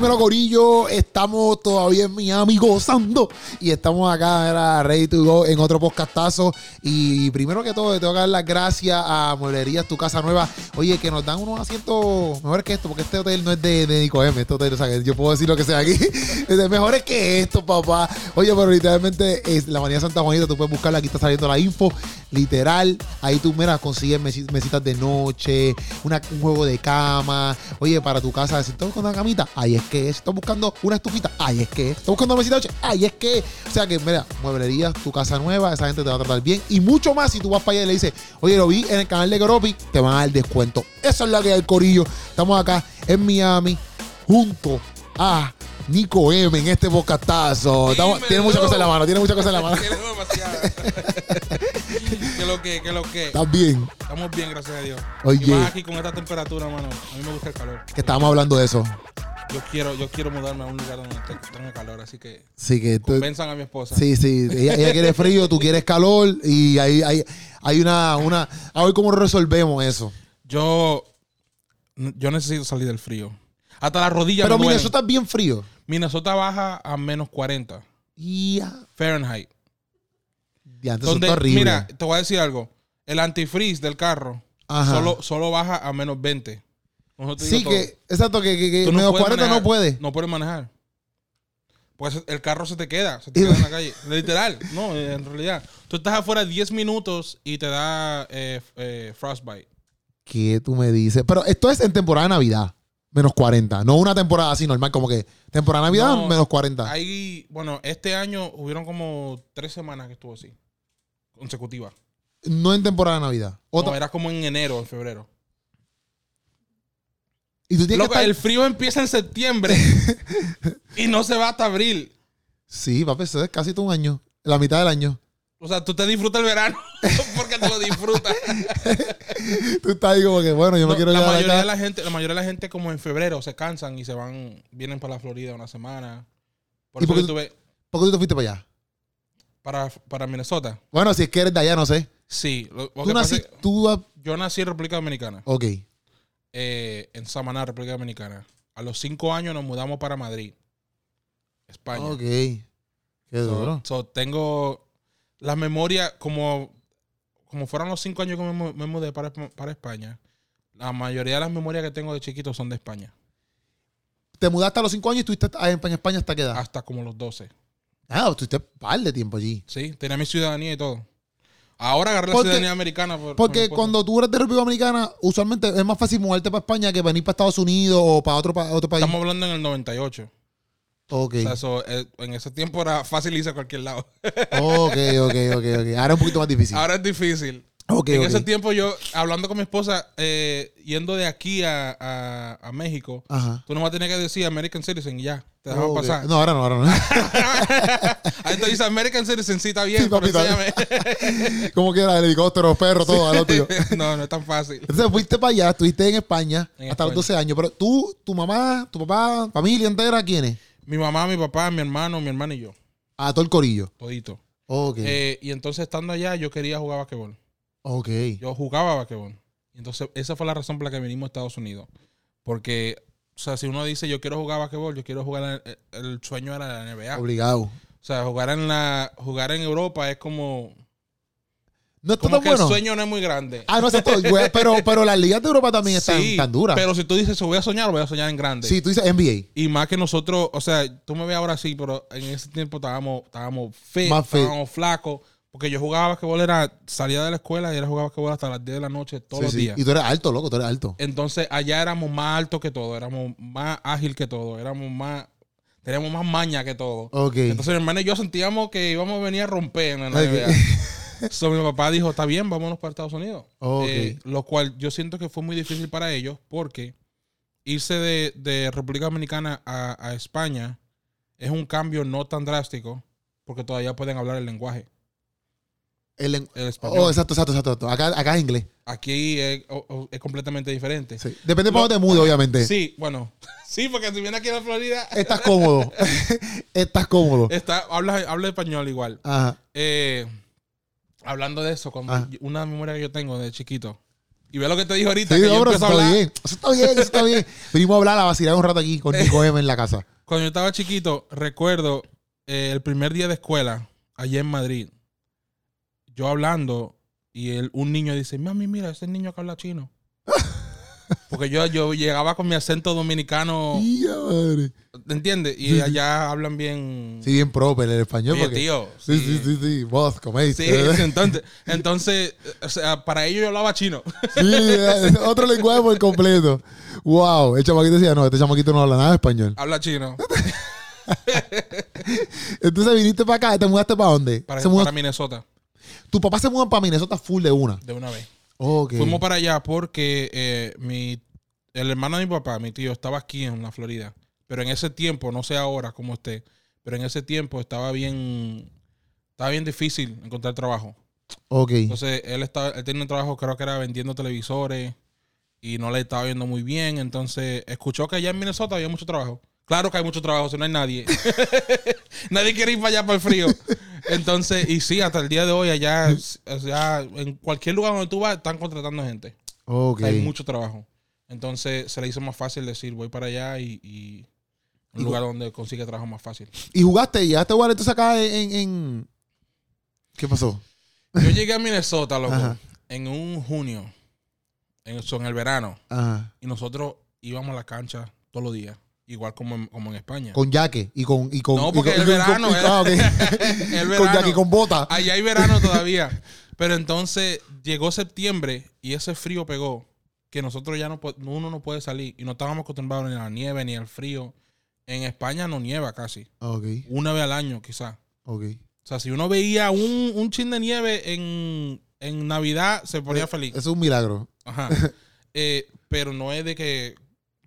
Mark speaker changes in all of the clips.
Speaker 1: Dímelo, Corillo. Estamos todavía en Miami gozando. Y estamos acá, era ready to go en otro podcastazo. Y primero que todo, le tengo que dar las gracias a Mueblerías Tu Casa Nueva. Oye, que nos dan unos asientos mejores que esto, porque este hotel no es de, de Nico M. Este hotel, o sea, que yo puedo decir lo que sea aquí. Es de mejores que esto, papá. Oye, pero literalmente es la manía Santa Juanita. Tú puedes buscarla. Aquí está saliendo la info. Literal. Ahí tú, mira, consigues mesi- mesitas de noche, un juego de cama. Oye, para tu casa, si estás buscando una camita, ahí es que. Si estás buscando una estufita, ahí es que es. Estás buscando una mesita de noche, ahí es que. O sea que, mira, mueblerías, tu casa nueva, esa gente te va a tratar bien. Y mucho más si tú vas para allá y le dices, oye, lo vi en el canal de Goropi, te van a dar descuento. Eso es lo que hay, Corillo. Estamos acá en Miami, junto a Nico M en este. Estamos-
Speaker 2: Dímelo.
Speaker 1: tiene muchas cosas en la mano, tiene muchas cosas en la mano.
Speaker 2: Tiene demasiado. que lo que, que lo que.
Speaker 1: ¿Estás bien?
Speaker 2: Estamos bien, gracias a Dios.
Speaker 1: Oye.
Speaker 2: Y más aquí con esta temperatura, mano. A mí me gusta el calor.
Speaker 1: Que estábamos hablando de eso.
Speaker 2: Yo quiero, yo quiero mudarme a un lugar donde te- tenga calor, así que
Speaker 1: Sí, que tú-
Speaker 2: convenzan a mi esposa.
Speaker 1: Sí, sí. Ella, ella quiere frío, tú quieres calor y hay, hay, hay una, una. A ver cómo resolvemos eso.
Speaker 2: Yo, yo necesito salir del frío. Hasta las rodillas
Speaker 1: Pero
Speaker 2: me duelen.
Speaker 1: Minnesota es bien frío.
Speaker 2: Minnesota baja a menos 40
Speaker 1: Y ya.
Speaker 2: Fahrenheit.
Speaker 1: Ya,
Speaker 2: Donde, mira, te voy a decir algo. El antifreeze del carro solo, solo baja a menos 20. Nosotros te
Speaker 1: sí,
Speaker 2: todo.
Speaker 1: que, exacto, que, que, que
Speaker 2: Tú
Speaker 1: menos
Speaker 2: puedes
Speaker 1: 40 no puede.
Speaker 2: No puedes manejar. Pues el carro se te queda, se te queda en la calle. Literal, no, eh, en realidad. Tú estás afuera 10 minutos y te da eh, eh, frostbite.
Speaker 1: ¿Qué tú me dices? Pero esto es en temporada de Navidad. Menos 40. No una temporada así normal, como que temporada de Navidad,
Speaker 2: No,
Speaker 1: menos 40.
Speaker 2: Ahí, bueno, este año hubieron como tres semanas que estuvo así, consecutiva.
Speaker 1: No en temporada de Navidad. Otra-
Speaker 2: No, era como en enero, en febrero.
Speaker 1: y tú tienes
Speaker 2: Loco,
Speaker 1: que estar...
Speaker 2: el frío empieza en septiembre y no se va hasta abril.
Speaker 1: Sí, papi, eso es casi todo un año. La mitad del año.
Speaker 2: O sea, tú te disfrutas el verano porque te lo disfrutas.
Speaker 1: Tú estás ahí como que, bueno, yo me quiero
Speaker 2: la mayoría
Speaker 1: acá.
Speaker 2: de la gente, la mayoría de la gente como en febrero se cansan y se van, vienen para la Florida una semana. Por
Speaker 1: ¿Y
Speaker 2: eso
Speaker 1: por qué tú-
Speaker 2: tuve
Speaker 1: ¿Por qué tú te fuiste para allá?
Speaker 2: para, para Minnesota.
Speaker 1: Bueno, si es que eres de allá, no sé.
Speaker 2: Sí, lo, lo
Speaker 1: Tú nací, tú...
Speaker 2: yo nací en República Dominicana,
Speaker 1: Ok.
Speaker 2: eh, en Samaná, República Dominicana. A los cinco años nos mudamos para Madrid, España.
Speaker 1: Ok. Qué
Speaker 2: So-
Speaker 1: duro.
Speaker 2: so, tengo las memorias como, como fueron los cinco años que me, mu- me mudé para, para España. La mayoría de las memorias que tengo de chiquito son de España.
Speaker 1: Te mudaste a los 5 años y estuviste en España, hasta qué edad.
Speaker 2: Hasta como los 12.
Speaker 1: Ah, estuviste un par de tiempo allí.
Speaker 2: Sí, tenía mi ciudadanía y todo. Ahora agarré la ciudadanía americana. Por,
Speaker 1: Porque cuando tú eres de República Dominicana, usualmente es más fácil mudarte para España que venir para Estados Unidos o para otro, pa- otro país.
Speaker 2: Estamos hablando en el 98.
Speaker 1: Ok.
Speaker 2: O sea, eso, eh, en ese tiempo era fácil irse a cualquier lado.
Speaker 1: ok, ok, ok, ok. Ahora es un poquito más difícil.
Speaker 2: Ahora es difícil.
Speaker 1: ok,
Speaker 2: en ese tiempo yo, hablando con mi esposa, eh, yendo de aquí a, a- a México,
Speaker 1: Ajá.
Speaker 2: tú nomás tenías que decir American Citizen y ya. Te dejaban
Speaker 1: Ok.
Speaker 2: pasar.
Speaker 1: No, ahora no, ahora no.
Speaker 2: Ahí te dice American Citizen, sí, está bien,
Speaker 1: Sí,
Speaker 2: pero enséñame.
Speaker 1: Como quiera, el helicóptero, perro, todo, al otro.
Speaker 2: no, no es tan fácil.
Speaker 1: Entonces fuiste para allá, estuviste en España
Speaker 2: En
Speaker 1: hasta los
Speaker 2: España.
Speaker 1: 12 años. Pero tú, tu mamá, tu papá, familia entera, ¿quiénes?
Speaker 2: Mi mamá, mi papá, mi hermano, mi hermana y yo.
Speaker 1: A todo el corillo.
Speaker 2: Todito.
Speaker 1: Ok.
Speaker 2: Eh, y entonces estando allá, yo quería jugar basquetbol.
Speaker 1: ok.
Speaker 2: Yo jugaba basquetbol. Y entonces esa fue la razón por la que vinimos a Estados Unidos. Porque, o sea, si uno dice yo quiero jugar basquetbol, yo quiero jugar, el, el sueño era la NBA.
Speaker 1: Obligado.
Speaker 2: O sea, jugar en la jugar en Europa es como,
Speaker 1: No
Speaker 2: como
Speaker 1: tan
Speaker 2: que
Speaker 1: bueno.
Speaker 2: el sueño no es muy grande.
Speaker 1: Ah, no, exacto. güey, pero, pero las ligas de Europa también están
Speaker 2: Sí,
Speaker 1: tan duras.
Speaker 2: Pero si tú dices, voy a soñar, voy a soñar en grande.
Speaker 1: Sí, tú dices NBA.
Speaker 2: Y más que nosotros, o sea, tú me ves ahora sí, pero en ese tiempo estábamos, estábamos fit,
Speaker 1: Más fit.
Speaker 2: estábamos flacos. Porque yo jugaba basquetbol, era, salía de la escuela y era jugar basquetbol hasta las 10 de la noche todos
Speaker 1: Sí,
Speaker 2: los
Speaker 1: sí.
Speaker 2: días.
Speaker 1: Y tú eres alto, loco, tú eres alto.
Speaker 2: Entonces allá éramos más altos que todo, éramos más ágil que todo, éramos más, teníamos más maña que todo.
Speaker 1: Ok.
Speaker 2: Entonces mi hermano y yo sentíamos que íbamos a venir a romper en la
Speaker 1: Ok.
Speaker 2: NBA. So, mi papá dijo, está bien, vámonos para Estados Unidos.
Speaker 1: Ok.
Speaker 2: Eh, lo cual yo siento que fue muy difícil para ellos porque irse de, de República Dominicana a, a España es un cambio no tan drástico porque todavía pueden hablar el lenguaje,
Speaker 1: El
Speaker 2: el español.
Speaker 1: Oh, exacto, exacto, exacto. Acá, acá es inglés.
Speaker 2: Aquí es, o- o- es completamente diferente.
Speaker 1: Sí. Depende de para dónde te mudes, obviamente.
Speaker 2: Sí, bueno. Sí, porque si viene aquí a la Florida,
Speaker 1: Estás cómodo. Estás cómodo.
Speaker 2: está, habla, habla español igual.
Speaker 1: Ajá.
Speaker 2: Eh, hablando de eso, cuando
Speaker 1: Ah.
Speaker 2: una memoria que yo tengo de chiquito, Y ve lo que te dijo ahorita,
Speaker 1: Sí,
Speaker 2: que
Speaker 1: no,
Speaker 2: yo
Speaker 1: eso
Speaker 2: a
Speaker 1: está bien. Eso está bien, eso está bien. Venimos a hablar, a vacilar un rato aquí con Nico M en la casa.
Speaker 2: Cuando yo estaba chiquito, recuerdo eh, el primer día de escuela, allá en Madrid, yo hablando, y el- un niño dice, mami, mira, ese niño que habla chino. Porque yo, yo llegaba con mi acento dominicano,
Speaker 1: madre.
Speaker 2: ¿entiendes? Y
Speaker 1: Sí,
Speaker 2: allá hablan bien...
Speaker 1: Sí, bien proper el español.
Speaker 2: Oye,
Speaker 1: porque-
Speaker 2: tío.
Speaker 1: Sí, sí, sí, sí. Vos, coméis.
Speaker 2: Sí, sí, entonces, entonces, o sea, para ellos yo hablaba chino.
Speaker 1: Sí, eh, otro lenguaje por completo. Wow. El chamaquito decía, no, este chamaquito no habla nada de español.
Speaker 2: Habla chino.
Speaker 1: Entonces viniste para acá, ¿te mudaste para dónde?
Speaker 2: Para Minnesota,
Speaker 1: Tu papá se muda para Minnesota full de una.
Speaker 2: de una vez.
Speaker 1: Ok.
Speaker 2: Fuimos para allá porque eh, mi, el hermano de mi papá, mi tío, estaba aquí en la Florida. Pero en ese tiempo, no sé ahora cómo esté, pero en ese tiempo estaba bien, estaba bien difícil encontrar trabajo.
Speaker 1: Ok.
Speaker 2: Entonces, él, estaba, él tenía un trabajo, creo que era vendiendo televisores y no le estaba yendo muy bien. Entonces, escuchó que allá en Minnesota había mucho trabajo. Claro que hay mucho trabajo, si no hay nadie. nadie quiere ir para allá para el frío. Entonces, y sí, hasta el día de hoy, allá, o sea, en cualquier lugar donde tú vas, están contratando gente.
Speaker 1: Ok.
Speaker 2: Hay mucho trabajo. Entonces, se le hizo más fácil decir, voy para allá y, y un
Speaker 1: Y-
Speaker 2: lugar donde consigue trabajo más fácil.
Speaker 1: ¿Y jugaste? ¿Llegaste a jugar entonces acá en, en- ¿Qué pasó?
Speaker 2: Yo llegué a Minnesota, loco,
Speaker 1: Ajá.
Speaker 2: en un junio, en, el verano.
Speaker 1: Ajá.
Speaker 2: Y nosotros íbamos a la cancha todos los días, igual como en, como en España.
Speaker 1: Con yaque y con... Y con
Speaker 2: No,
Speaker 1: y
Speaker 2: porque
Speaker 1: con-
Speaker 2: el
Speaker 1: y con-
Speaker 2: verano, eh.
Speaker 1: ah.
Speaker 2: El
Speaker 1: Con
Speaker 2: verano.
Speaker 1: yaque y con bota.
Speaker 2: Allá hay verano todavía. Pero entonces llegó septiembre y ese frío pegó que nosotros ya no uno no puede salir y no estábamos acostumbrados ni a la nieve ni al frío. En España no nieva casi.
Speaker 1: Ok.
Speaker 2: Una vez al año quizás.
Speaker 1: Ok.
Speaker 2: O sea, si uno veía un, un chin de nieve en, en Navidad, se ponía feliz.
Speaker 1: Eso es un milagro.
Speaker 2: Ajá. Eh, pero no es de que,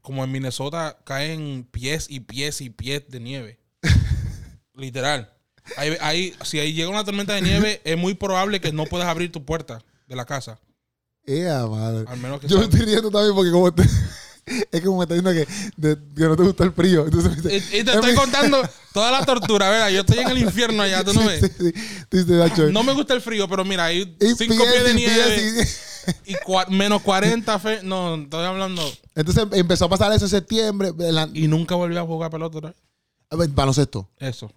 Speaker 2: como en Minnesota, caen pies y pies y pies de nieve. Literal. Ahí, ahí- si ahí llega una tormenta de nieve, es muy probable que no puedas abrir tu puerta de la casa.
Speaker 1: Ea, madre.
Speaker 2: Al menos que
Speaker 1: Yo me estoy riendo también porque como te- es como me está diciendo que, de- que no te gusta el frío. Entonces
Speaker 2: Y, te estoy contando toda la tortura, ¿verdad? Yo estoy en el infierno allá, tú no
Speaker 1: Sí,
Speaker 2: ves.
Speaker 1: sí, sí. Tú dices, "Nacho,
Speaker 2: No me gusta el frío, pero mira, hay
Speaker 1: y
Speaker 2: cinco pies de nieve
Speaker 1: y
Speaker 2: menos 40 fe- No, estoy hablando.
Speaker 1: Entonces empezó a pasar eso en septiembre. en la-
Speaker 2: Y nunca volví a jugar pelota otra vez.
Speaker 1: a ver, baloncesto.
Speaker 2: Eso.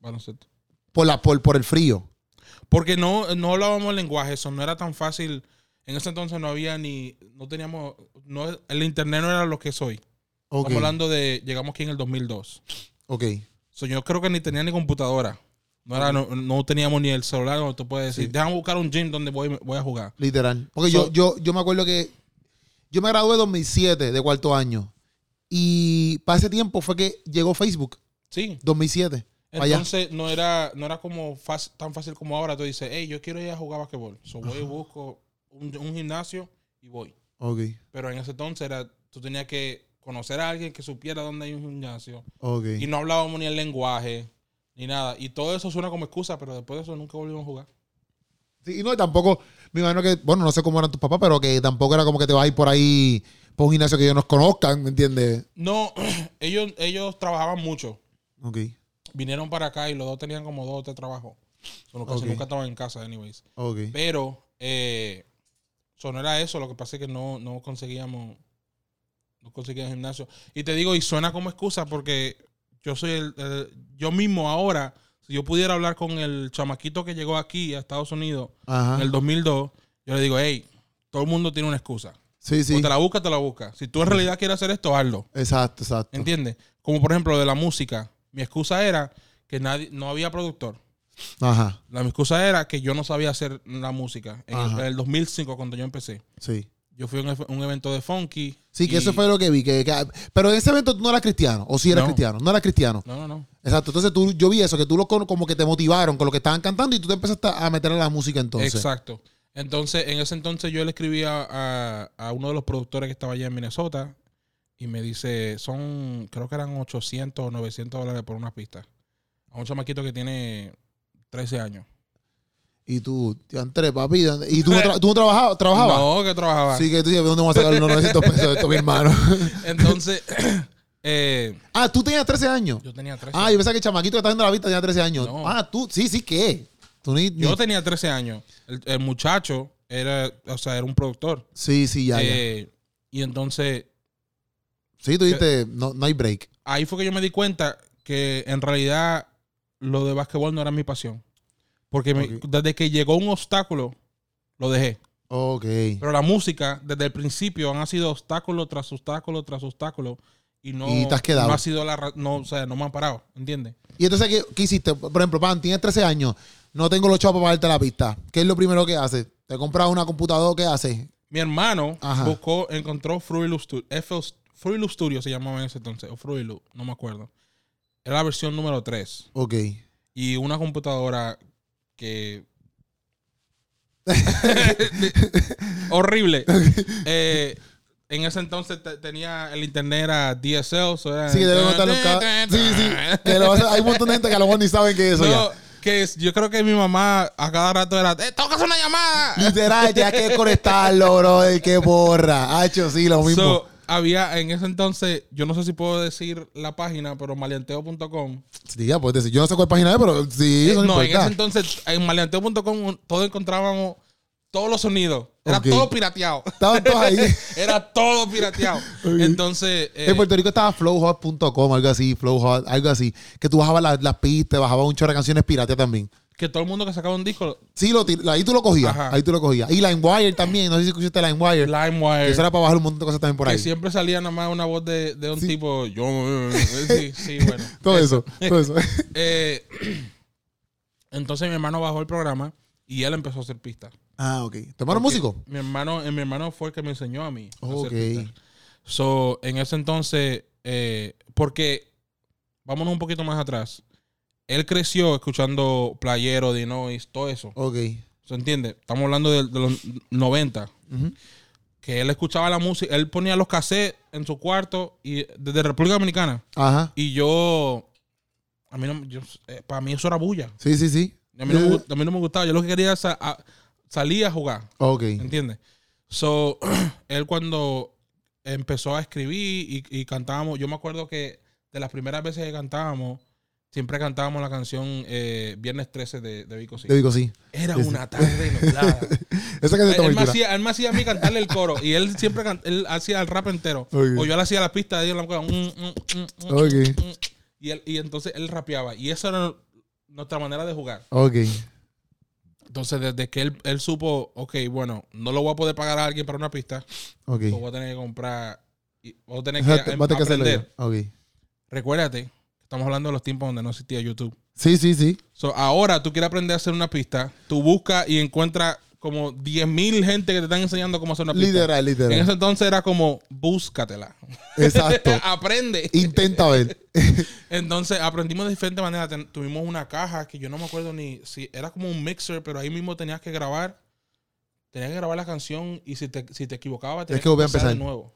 Speaker 2: Baloncesto.
Speaker 1: Por, la, por, por el frío.
Speaker 2: Porque no, no hablábamos el lenguaje, eso no era tan fácil. En ese entonces no había ni, no teníamos, no, el internet no era lo que soy.
Speaker 1: Ok.
Speaker 2: Estamos hablando de, llegamos aquí en el 2002.
Speaker 1: Ok.
Speaker 2: So, yo creo que ni tenía ni computadora. No, era, no, no teníamos ni el celular donde tú puedes decir,
Speaker 1: Sí.
Speaker 2: déjame buscar un gym donde voy, voy a jugar.
Speaker 1: Literal. Porque
Speaker 2: So-
Speaker 1: yo, yo, yo me acuerdo que yo me gradué en 2007 de cuarto año. Y para ese tiempo fue que llegó Facebook.
Speaker 2: Sí.
Speaker 1: 2007. para allá.
Speaker 2: Entonces no era, no era como tan fácil como ahora. Tú dices, hey, yo quiero ir a jugar basquetbol. So, voy y busco un, un gimnasio y voy.
Speaker 1: Ok.
Speaker 2: Pero en ese entonces era, tú tenías que conocer a alguien que supiera dónde hay un gimnasio.
Speaker 1: Ok.
Speaker 2: Y no hablábamos ni el lenguaje, ni nada. Y todo eso suena como excusa, pero después de eso nunca volvimos a jugar.
Speaker 1: Sí, y no, y tampoco, me imagino que, bueno, no sé cómo eran tus papás, pero que tampoco era como que te vas a ir por ahí por un gimnasio que ellos nos conozcan, ¿me entiendes?
Speaker 2: No, ellos, ellos trabajaban mucho.
Speaker 1: Ok.
Speaker 2: Vinieron para acá y los dos tenían como dos o tres trabajos. Solo casi
Speaker 1: Ok.
Speaker 2: nunca estaban en casa, anyways.
Speaker 1: Ok.
Speaker 2: Pero, eh, so, no era eso. Lo que pasa es que no, no conseguíamos, no conseguíamos gimnasio. Y te digo, y suena como excusa porque yo soy el, el- yo mismo ahora, si yo pudiera hablar con el chamaquito que llegó aquí a Estados Unidos
Speaker 1: Ajá.
Speaker 2: en el 2002, yo le digo, hey, todo el mundo tiene una excusa.
Speaker 1: Sí, sí.
Speaker 2: O te la busca, te la busca. Si tú en realidad quieres hacer esto, hazlo.
Speaker 1: Exacto, exacto.
Speaker 2: ¿Entiendes? Como por ejemplo de la música. Mi excusa era que nadie, no había productor.
Speaker 1: Ajá.
Speaker 2: La mi excusa era que yo no sabía hacer la música. En el, en el 2005, cuando yo empecé.
Speaker 1: Sí.
Speaker 2: Yo fui a un, evento de funky.
Speaker 1: Sí, que
Speaker 2: y-
Speaker 1: eso fue lo que vi. Que, que- pero en ese evento tú no eras cristiano. O sí eras
Speaker 2: No.
Speaker 1: cristiano. No eras cristiano.
Speaker 2: No, no, no.
Speaker 1: Exacto. Entonces tú, yo vi eso, que tú lo como que te motivaron con lo que estaban cantando y tú te empezaste a meter a la música entonces.
Speaker 2: Exacto. Entonces, en ese entonces yo le escribí a, a- a uno de los productores que estaba allá en Minnesota y me dice, son, creo que eran 800 o 900 dólares por una pista. A un chamaquito que tiene 13 años.
Speaker 1: Y tú, te entré, papi. ¿dónde- ¿Y tú no, tra- tú no trabajabas? ¿Trabajabas?
Speaker 2: No, que trabajaba.
Speaker 1: Sí, que tú dices, ¿dónde vamos a sacar los 900 pesos de esto, mi hermano?
Speaker 2: Entonces, eh,
Speaker 1: ah, tú tenías 13 años.
Speaker 2: yo tenía 13
Speaker 1: Ah, yo pensaba que el chamaquito que está viendo la vista tenía 13 años.
Speaker 2: No.
Speaker 1: Ah, tú, sí, sí, ¿qué? Tú ni, ni-
Speaker 2: Yo tenía 13 años. El, el muchacho era, o sea, era un productor.
Speaker 1: Sí, sí, ya, ya.
Speaker 2: Eh, y entonces,
Speaker 1: Sí, tú dijiste, no, no hay break.
Speaker 2: ahí fue que yo me di cuenta que en realidad lo de básquetbol no era mi pasión. Porque me- desde que llegó un obstáculo, lo dejé.
Speaker 1: Ok.
Speaker 2: Pero la música, desde el principio, han sido obstáculo tras obstáculo tras obstáculo. Y no,
Speaker 1: Y te has quedado.
Speaker 2: no ha sido la no, o sea, no me han parado, ¿entiendes?
Speaker 1: Y entonces, ¿qué, qué hiciste? Por ejemplo, Pan, tienes 13 años, no tengo los chavos para pagarte la pista. ¿Qué es lo primero que haces? ¿Te compras una computadora? ¿Qué haces?
Speaker 2: Mi hermano
Speaker 1: Ajá.
Speaker 2: buscó, encontró Fruity Loop Studio. Loop Studio se llamaba en ese entonces, o Fruity Loop, no me acuerdo. Era la versión número 3.
Speaker 1: Ok.
Speaker 2: Y una computadora que. Horrible. Eh, en ese entonces te- tenía el internet era DSL. so era-
Speaker 1: Sí, que deben contar los Sí, sí. Que lo hace- hay un montón de gente que a lo mejor ni saben qué es eso
Speaker 2: No, que es- yo creo que mi mamá a cada rato era, ¡Eh, tocas una llamada!
Speaker 1: Literal, ya que conectarlo, bro. Qué porra. Hacho, sí, lo mismo.
Speaker 2: So, había en ese entonces, yo no sé si puedo decir la página, pero maleanteo.com.
Speaker 1: sí, ya puedes decir. Yo no sé cuál página es, pero sí,
Speaker 2: Eh,
Speaker 1: eso no,
Speaker 2: no, en ese entonces, en maleanteo.com todos encontrábamos todos los sonidos. Era todo pirateado.
Speaker 1: Estaban todos ahí.
Speaker 2: Era todo pirateado. Entonces, eh,
Speaker 1: en Puerto Rico estaba flowhot.com, algo así, flowhot, algo así. Que tú bajabas las, las pistas, bajabas un chorro de canciones piratas también.
Speaker 2: Que todo el mundo que sacaba un disco,
Speaker 1: Sí, lo, ahí tú lo cogías.
Speaker 2: Ajá.
Speaker 1: Ahí tú lo cogías. Y LimeWire también. No sé si escuchaste LimeWire. que
Speaker 2: LimeWire,
Speaker 1: eso era para bajar un montón de cosas también por
Speaker 2: que
Speaker 1: ahí.
Speaker 2: siempre salía nada más una voz de, de un
Speaker 1: Sí.
Speaker 2: tipo, yo, sí, sí, bueno.
Speaker 1: Todo eso. Todo eso.
Speaker 2: Eh, entonces mi hermano bajó el programa y él empezó a hacer pistas.
Speaker 1: ah, ok. ¿Tu hermano es músico?
Speaker 2: Mi hermano, eh, mi hermano fue el que me enseñó a mí. a hacer
Speaker 1: Ok.
Speaker 2: pistas. So, en ese entonces, eh, porque, vámonos un poquito más atrás. Él creció escuchando Playero, Dinois, todo eso.
Speaker 1: Ok.
Speaker 2: ¿Se entiende? Estamos hablando de, de los 90.
Speaker 1: Ujú.
Speaker 2: Que él escuchaba la música, él ponía los cassettes en su cuarto y desde República Dominicana.
Speaker 1: Ajá.
Speaker 2: Y yo, a mí no, yo, eh, para mí eso era bulla.
Speaker 1: Sí, sí, sí.
Speaker 2: A mí, no me,
Speaker 1: Eh,
Speaker 2: gu- a mí no me gustaba. Yo lo que quería era sa- a- salir a jugar.
Speaker 1: Ok.
Speaker 2: ¿Entiendes? So, él cuando empezó a escribir y, y cantábamos, yo me acuerdo que de las primeras veces que cantábamos, siempre cantábamos la canción eh, Viernes 13 de, de Vico Sí.
Speaker 1: Te digo sí.
Speaker 2: Era
Speaker 1: Sí,
Speaker 2: una tarde nublada.
Speaker 1: Esa canción está
Speaker 2: él, me hacía, él me hacía a mí cantarle el coro y él siempre can- él hacía el rap entero. O yo le hacía la pista de él, la cosa,
Speaker 1: Ok.
Speaker 2: mm, y, él, y entonces él rapeaba. Y esa era nuestra manera de jugar.
Speaker 1: Ok.
Speaker 2: Entonces, desde que él, él supo, ok, bueno, no lo voy a poder pagar a alguien para una pista,
Speaker 1: Ok.
Speaker 2: lo voy a tener que comprar, y voy a tener que
Speaker 1: a
Speaker 2: aprender. Recuérdate, estamos hablando de los tiempos donde no existía YouTube.
Speaker 1: Sí, sí, sí.
Speaker 2: So, ahora tú quieres aprender a hacer una pista, tú buscas y encuentras como 10.000 gente que te están enseñando cómo hacer una pista.
Speaker 1: Literal,
Speaker 2: En
Speaker 1: literal.
Speaker 2: ese entonces era como, búscatela.
Speaker 1: Exacto.
Speaker 2: Aprende.
Speaker 1: Intenta ver.
Speaker 2: Entonces aprendimos de diferentes maneras. Ten- tuvimos una caja que yo no me acuerdo ni si era como un mixer, pero ahí mismo tenías que grabar. Tenías que grabar la canción y si te, si te equivocabas, tenías
Speaker 1: que volver a
Speaker 2: empezar de nuevo.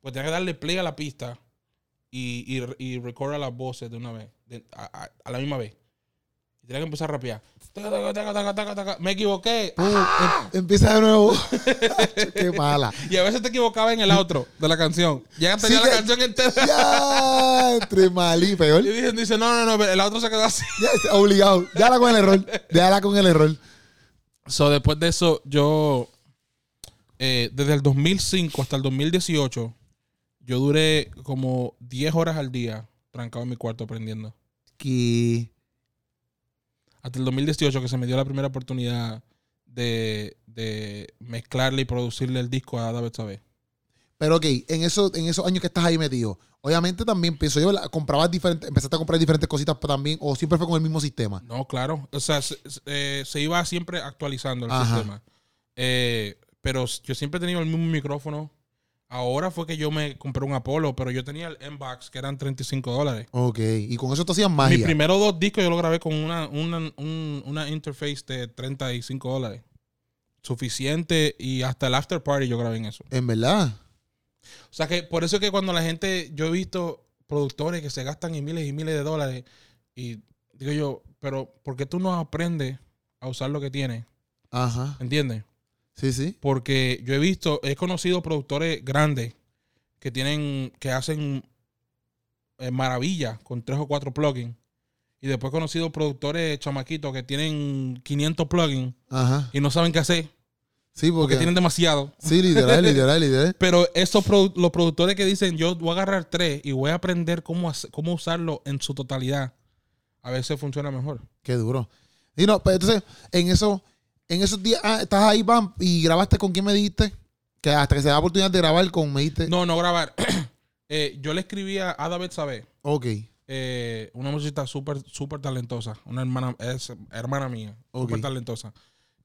Speaker 2: Pues tenías que darle play a la pista y, y, y las voces de una vez, de- a, a- a la misma vez. Y tenías que empezar a rapear. Me equivoqué.
Speaker 1: Em- empieza de nuevo. Qué mala.
Speaker 2: Y a veces te equivocabas en el outro de la canción. Ya tenía
Speaker 1: Sí
Speaker 2: la
Speaker 1: que-
Speaker 2: canción entera.
Speaker 1: Ya, entre mal y peor.
Speaker 2: Y dicen, dice, no, no, no, el outro se quedó así.
Speaker 1: Ya, obligado. Déjala con el error. Déjala con el error.
Speaker 2: So, después de eso, yo, eh, desde el 2005 hasta el 2018, yo duré como 10 horas al día trancado en mi cuarto aprendiendo.
Speaker 1: Que.
Speaker 2: Hasta el 2018 que se me dio la primera oportunidad de, de mezclarle y producirle el disco a David Sabé.
Speaker 1: Pero ok, en, eso, en esos años que estás ahí metido, obviamente también pienso yo, comprabas diferentes, empezaste a comprar diferentes cositas también, o siempre fue con el mismo sistema.
Speaker 2: No, claro. O sea, se, se- eh, se iba siempre actualizando el
Speaker 1: Ajá.
Speaker 2: sistema. Eh, pero yo siempre he tenido el mismo micrófono. Ahora fue que yo me compré un Apollo, pero yo tenía el M-Box, que eran 35 dólares.
Speaker 1: Ok, y con eso tú hacías
Speaker 2: Mis
Speaker 1: magia.
Speaker 2: primeros dos discos yo lo grabé con una, una, un- una interface de 35 dólares. Suficiente y hasta el after party yo grabé en eso.
Speaker 1: En verdad.
Speaker 2: O sea que por eso es que cuando la gente, yo he visto productores que se gastan en miles y miles de dólares y digo yo, pero ¿por qué tú no aprendes a usar lo que tienes?
Speaker 1: Ajá.
Speaker 2: ¿Entiendes?
Speaker 1: Sí, sí.
Speaker 2: Porque yo he visto, he conocido productores grandes que tienen, que hacen eh, maravillas con tres o cuatro plugins. Y después he conocido productores chamaquitos que tienen 500 plugins
Speaker 1: Ajá.
Speaker 2: y no saben qué hacer.
Speaker 1: Sí,
Speaker 2: porque
Speaker 1: porque.
Speaker 2: tienen demasiado.
Speaker 1: Sí, literal, literal, literal.
Speaker 2: Pero esos produ- los productores que dicen, yo voy a agarrar tres y voy a aprender cómo, cómo usarlo en su totalidad, a veces funciona mejor.
Speaker 1: Qué duro. Y no, pero entonces, en eso, en esos días, ah, estás ahí, Pam, y grabaste con quién me dijiste. Que hasta que se da la oportunidad de grabar con, me dijiste.
Speaker 2: No, no grabar. Eh, yo le escribí a Ada Betsabe,
Speaker 1: Ok,
Speaker 2: eh, una musicista súper, súper talentosa, una hermana, es hermana mía, súper
Speaker 1: Ok.
Speaker 2: talentosa.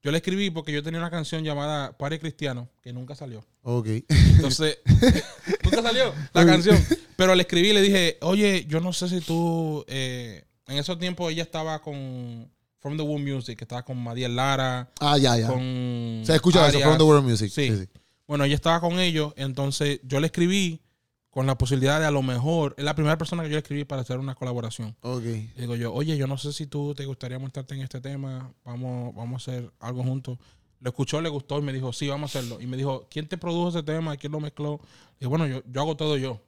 Speaker 2: Yo le escribí porque yo tenía una canción llamada Pare Cristiano, que nunca salió.
Speaker 1: ok.
Speaker 2: Entonces, nunca salió la canción. Pero le escribí y le dije, oye, yo no sé si tú. eh, en esos tiempos ella estaba con From the Womb Music, que estaba con Madiel Lara,
Speaker 1: Ah, ya, ya.
Speaker 2: con.
Speaker 1: Se escucha eso,
Speaker 2: Arias.
Speaker 1: From the World Music.
Speaker 2: Sí. Bueno, ella estaba con ellos, entonces yo le escribí con la posibilidad de a lo mejor, es la primera persona que yo le escribí para hacer una colaboración.
Speaker 1: Ok.
Speaker 2: Le digo yo, oye, yo no sé si tú te gustaría mostrarte en este tema, vamos, vamos a hacer algo juntos. Lo escuchó, le gustó y me dijo, sí, vamos a hacerlo. Y me dijo, ¿quién te produjo ese tema? ¿Quién lo mezcló? Y bueno, yo, yo hago todo yo.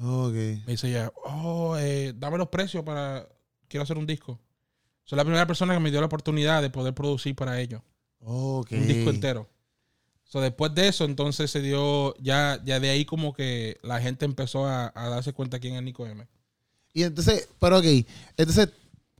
Speaker 1: Ok.
Speaker 2: Me dice ella, oh, eh, dame los precios para, quiero hacer un disco. Soy la primera persona que me dio la oportunidad de poder producir para ellos un disco entero. So, después de eso, entonces se dio, ya, ya de ahí como que la gente empezó a, a darse cuenta quién es Nico M.
Speaker 1: Y entonces, pero ok, entonces,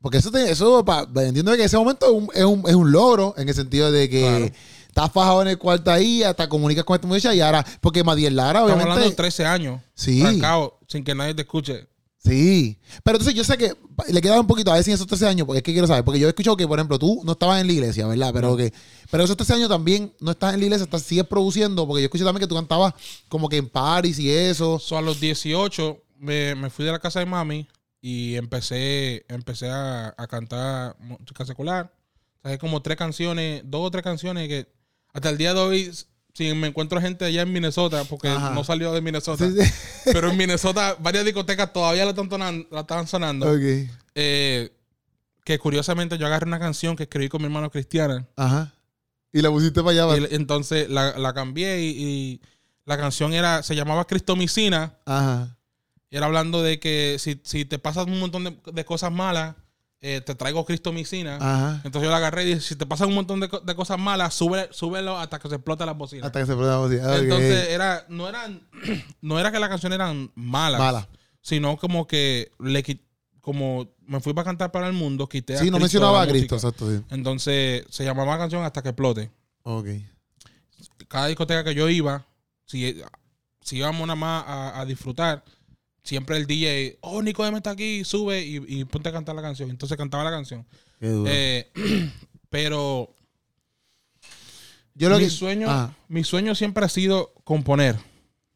Speaker 1: porque eso, te- eso pa- entiendo que ese momento es un, es, un, es un logro, en el sentido de que
Speaker 2: Claro.
Speaker 1: estás fajado en el cuarto ahí, hasta comunicas con esta muchacha y ahora, porque Madiel Lara,
Speaker 2: Estamos
Speaker 1: obviamente.
Speaker 2: hablando de 13 años.
Speaker 1: Sí.
Speaker 2: trancado, sin que nadie te escuche.
Speaker 1: Sí. Pero entonces yo sé que le quedaba un poquito a ver si en esos 13 años, porque es que quiero saber, porque yo he escuchado que, por ejemplo, tú no estabas en la iglesia, ¿verdad? Pero que, pero esos 13 años también no estás en la iglesia, estás, sigues produciendo, porque yo escuché también que tú cantabas como que en Paris y eso.
Speaker 2: So, a los 18 me, me fui de la casa de mami y empecé, empecé a, a cantar música secular. Saqué como tres canciones, dos o tres canciones que hasta el día de hoy, si me encuentro gente allá en Minnesota, porque
Speaker 1: Ajá.
Speaker 2: no salió de Minnesota,
Speaker 1: Sí, sí.
Speaker 2: pero en Minnesota varias discotecas todavía la están, la sonando.
Speaker 1: Ok.
Speaker 2: Eh, que curiosamente yo agarré una canción que escribí con mi hermano Cristiana.
Speaker 1: Ajá. Y la pusiste para allá.
Speaker 2: Y entonces la, la cambié y, y la canción era, se llamaba Cristomicina.
Speaker 1: Ajá.
Speaker 2: Y era hablando de que si, si te pasas un montón de, de cosas malas, eh, te traigo Cristomicina.
Speaker 1: Ajá.
Speaker 2: Entonces yo la agarré y dije, si te pasan un montón de, co- de cosas malas, sube, súbelo hasta que se explote la bocina.
Speaker 1: Hasta que se programa así. Ok.
Speaker 2: Entonces era, no eran, no era que las canciones eran malas,
Speaker 1: Mala.
Speaker 2: sino como que le como me fui para cantar para el mundo, quité a
Speaker 1: Sí, no
Speaker 2: Cristo
Speaker 1: mencionaba
Speaker 2: la
Speaker 1: a Cristo, exacto, sí.
Speaker 2: Entonces se llamaba la canción hasta que explote.
Speaker 1: Ok.
Speaker 2: Cada discoteca que yo iba, si, si íbamos nada más a, a disfrutar, siempre el DJ, oh, Nico M está aquí, sube y, y ponte a cantar la canción. Entonces cantaba la canción.
Speaker 1: Qué duro.
Speaker 2: Eh, pero
Speaker 1: Yo lo
Speaker 2: mi
Speaker 1: que.
Speaker 2: sueño,
Speaker 1: Ajá.
Speaker 2: mi sueño siempre ha sido componer.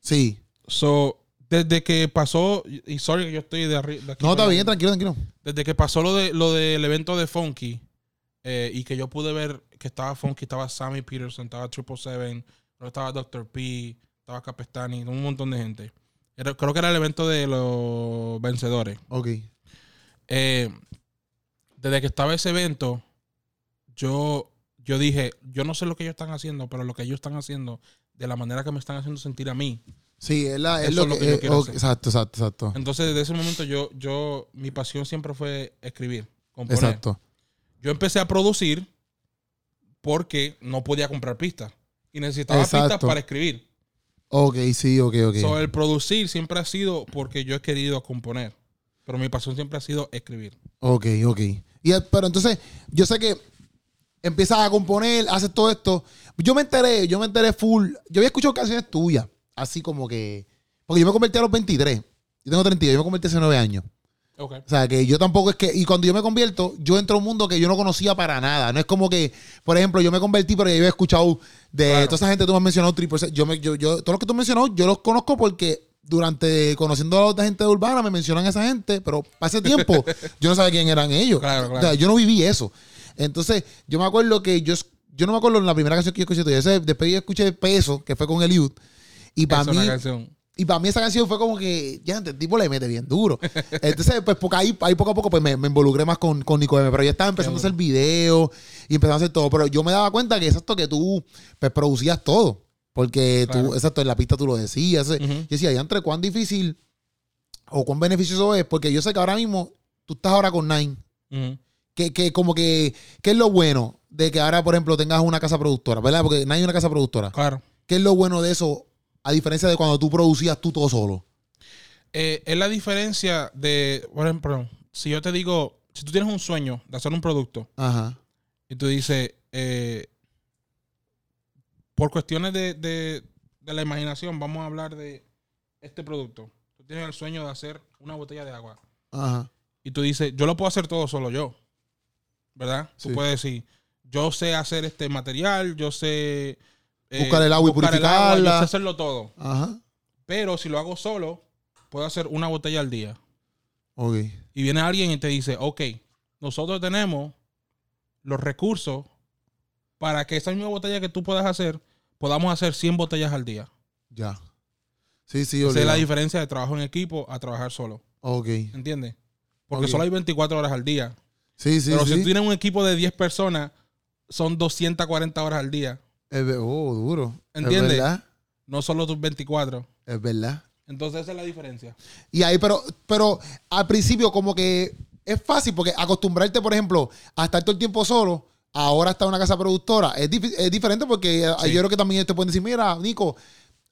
Speaker 1: Sí.
Speaker 2: So, desde que pasó, y sorry que yo estoy de, arri- de aquí.
Speaker 1: No, está bien, tranquilo, tranquilo.
Speaker 2: Desde que pasó lo de lo del evento de Funky eh, y que yo pude ver que estaba Funky, estaba Sammy Peterson, estaba Triple Seven, estaba Dr. P, estaba Capestani, un montón de gente. Creo que era el evento de los vencedores.
Speaker 1: Ok.
Speaker 2: Eh, desde que estaba ese evento, yo, yo dije, yo no sé lo que ellos están haciendo, pero lo que ellos están haciendo, de la manera que me están haciendo sentir a mí.
Speaker 1: Sí, es, la, es lo
Speaker 2: es lo
Speaker 1: que.
Speaker 2: que yo quiero
Speaker 1: ok,
Speaker 2: hacer.
Speaker 1: exacto, exacto, exacto.
Speaker 2: Entonces, desde ese momento, yo, yo, mi pasión siempre fue escribir, componer.
Speaker 1: Exacto.
Speaker 2: Yo empecé a producir porque no podía comprar pistas. Y necesitaba pistas para escribir.
Speaker 1: Ok, sí, ok, ok.
Speaker 2: So, el producir siempre ha sido porque yo he querido componer. Pero mi pasión siempre ha sido escribir.
Speaker 1: Ok, ok. Y, eh, pero entonces, yo sé que empiezas a componer, haces todo esto. Yo me enteré, yo me enteré full. Yo había escuchado canciones tuyas, así como que. Porque yo me convertí a los 23. Yo tengo 32, yo me convertí hace 9 años. O sea, que yo tampoco es que. Y cuando yo me convierto, yo entro a un mundo que yo no conocía para nada. No es como que, por ejemplo, yo me convertí, pero yo había escuchado de
Speaker 2: Claro.
Speaker 1: toda esa gente, tú me has mencionado triple. Yo, me, yo, yo, todos los que tú has mencionado, yo los conozco porque durante conociendo a la otra gente de Urbana me mencionan a esa gente, pero ese tiempo yo no sabía quién eran ellos.
Speaker 2: Claro, claro.
Speaker 1: O sea, yo no viví eso. Entonces, yo me acuerdo que yo, yo no me acuerdo en la primera canción que yo escuché tuya. Ese- Después yo escuché Peso, que fue con Eliud. Y para mí,
Speaker 2: una canción.
Speaker 1: Y para mí esa canción fue como que, ya, el tipo le mete bien duro. Entonces, pues porque ahí, ahí poco a poco pues, me, me involucré más con, con Nico M. Pero ya estaba empezando a hacer videos y empezando a hacer todo. Pero yo me daba cuenta que exacto que tú pues, producías todo. Porque tú, exacto, en la pista tú lo decías.
Speaker 2: Ujú.
Speaker 1: Yo decía, ya entre cuán difícil o cuán beneficioso es. Porque yo sé que ahora mismo tú estás ahora con Nine. Que, que como que, ¿qué es lo bueno? de que ahora, por ejemplo, tengas una casa productora, ¿verdad? Porque no hay una casa productora.
Speaker 2: Claro.
Speaker 1: ¿Qué es lo bueno de eso, a diferencia de cuando tú producías tú todo solo?
Speaker 2: Eh, es la diferencia de, por ejemplo, si yo te digo, si tú tienes un sueño de hacer un producto
Speaker 1: Ajá.
Speaker 2: y tú dices, eh, por cuestiones de, de- de la imaginación, vamos a hablar de este producto. Tú tienes el sueño de hacer una botella de agua
Speaker 1: Ajá.
Speaker 2: y tú dices, yo lo puedo hacer todo solo yo, ¿verdad?
Speaker 1: Sí.
Speaker 2: Tú puedes decir, yo sé hacer este material, yo sé... eh,
Speaker 1: Buscar el agua y
Speaker 2: buscar el agua,
Speaker 1: purificarla.
Speaker 2: yo sé hacerlo todo.
Speaker 1: Ajá.
Speaker 2: Pero si lo hago solo, puedo hacer una botella al día.
Speaker 1: Ok.
Speaker 2: Y viene alguien y te dice, ok, nosotros tenemos los recursos para que esa misma botella que tú puedas hacer, podamos hacer 100 botellas al día.
Speaker 1: Ya. Sí, sí,
Speaker 2: Esa es la diferencia de trabajo en equipo a trabajar solo.
Speaker 1: Ok.
Speaker 2: ¿Entiendes? Porque solo hay 24 horas al día.
Speaker 1: Sí, sí,
Speaker 2: Pero
Speaker 1: sí.
Speaker 2: si tú tienes un equipo de 10 personas, son 240 horas al día.
Speaker 1: Oh, duro.
Speaker 2: ¿Entiendes?
Speaker 1: Es verdad.
Speaker 2: No solo tus 24.
Speaker 1: Es verdad.
Speaker 2: Entonces esa es la diferencia.
Speaker 1: Y ahí, pero, pero al principio como que es fácil porque acostumbrarte, por ejemplo, a estar todo el tiempo solo, ahora está en una casa productora, es, dif- es diferente porque
Speaker 2: Sí.
Speaker 1: yo creo que también te pueden decir, mira, Nico,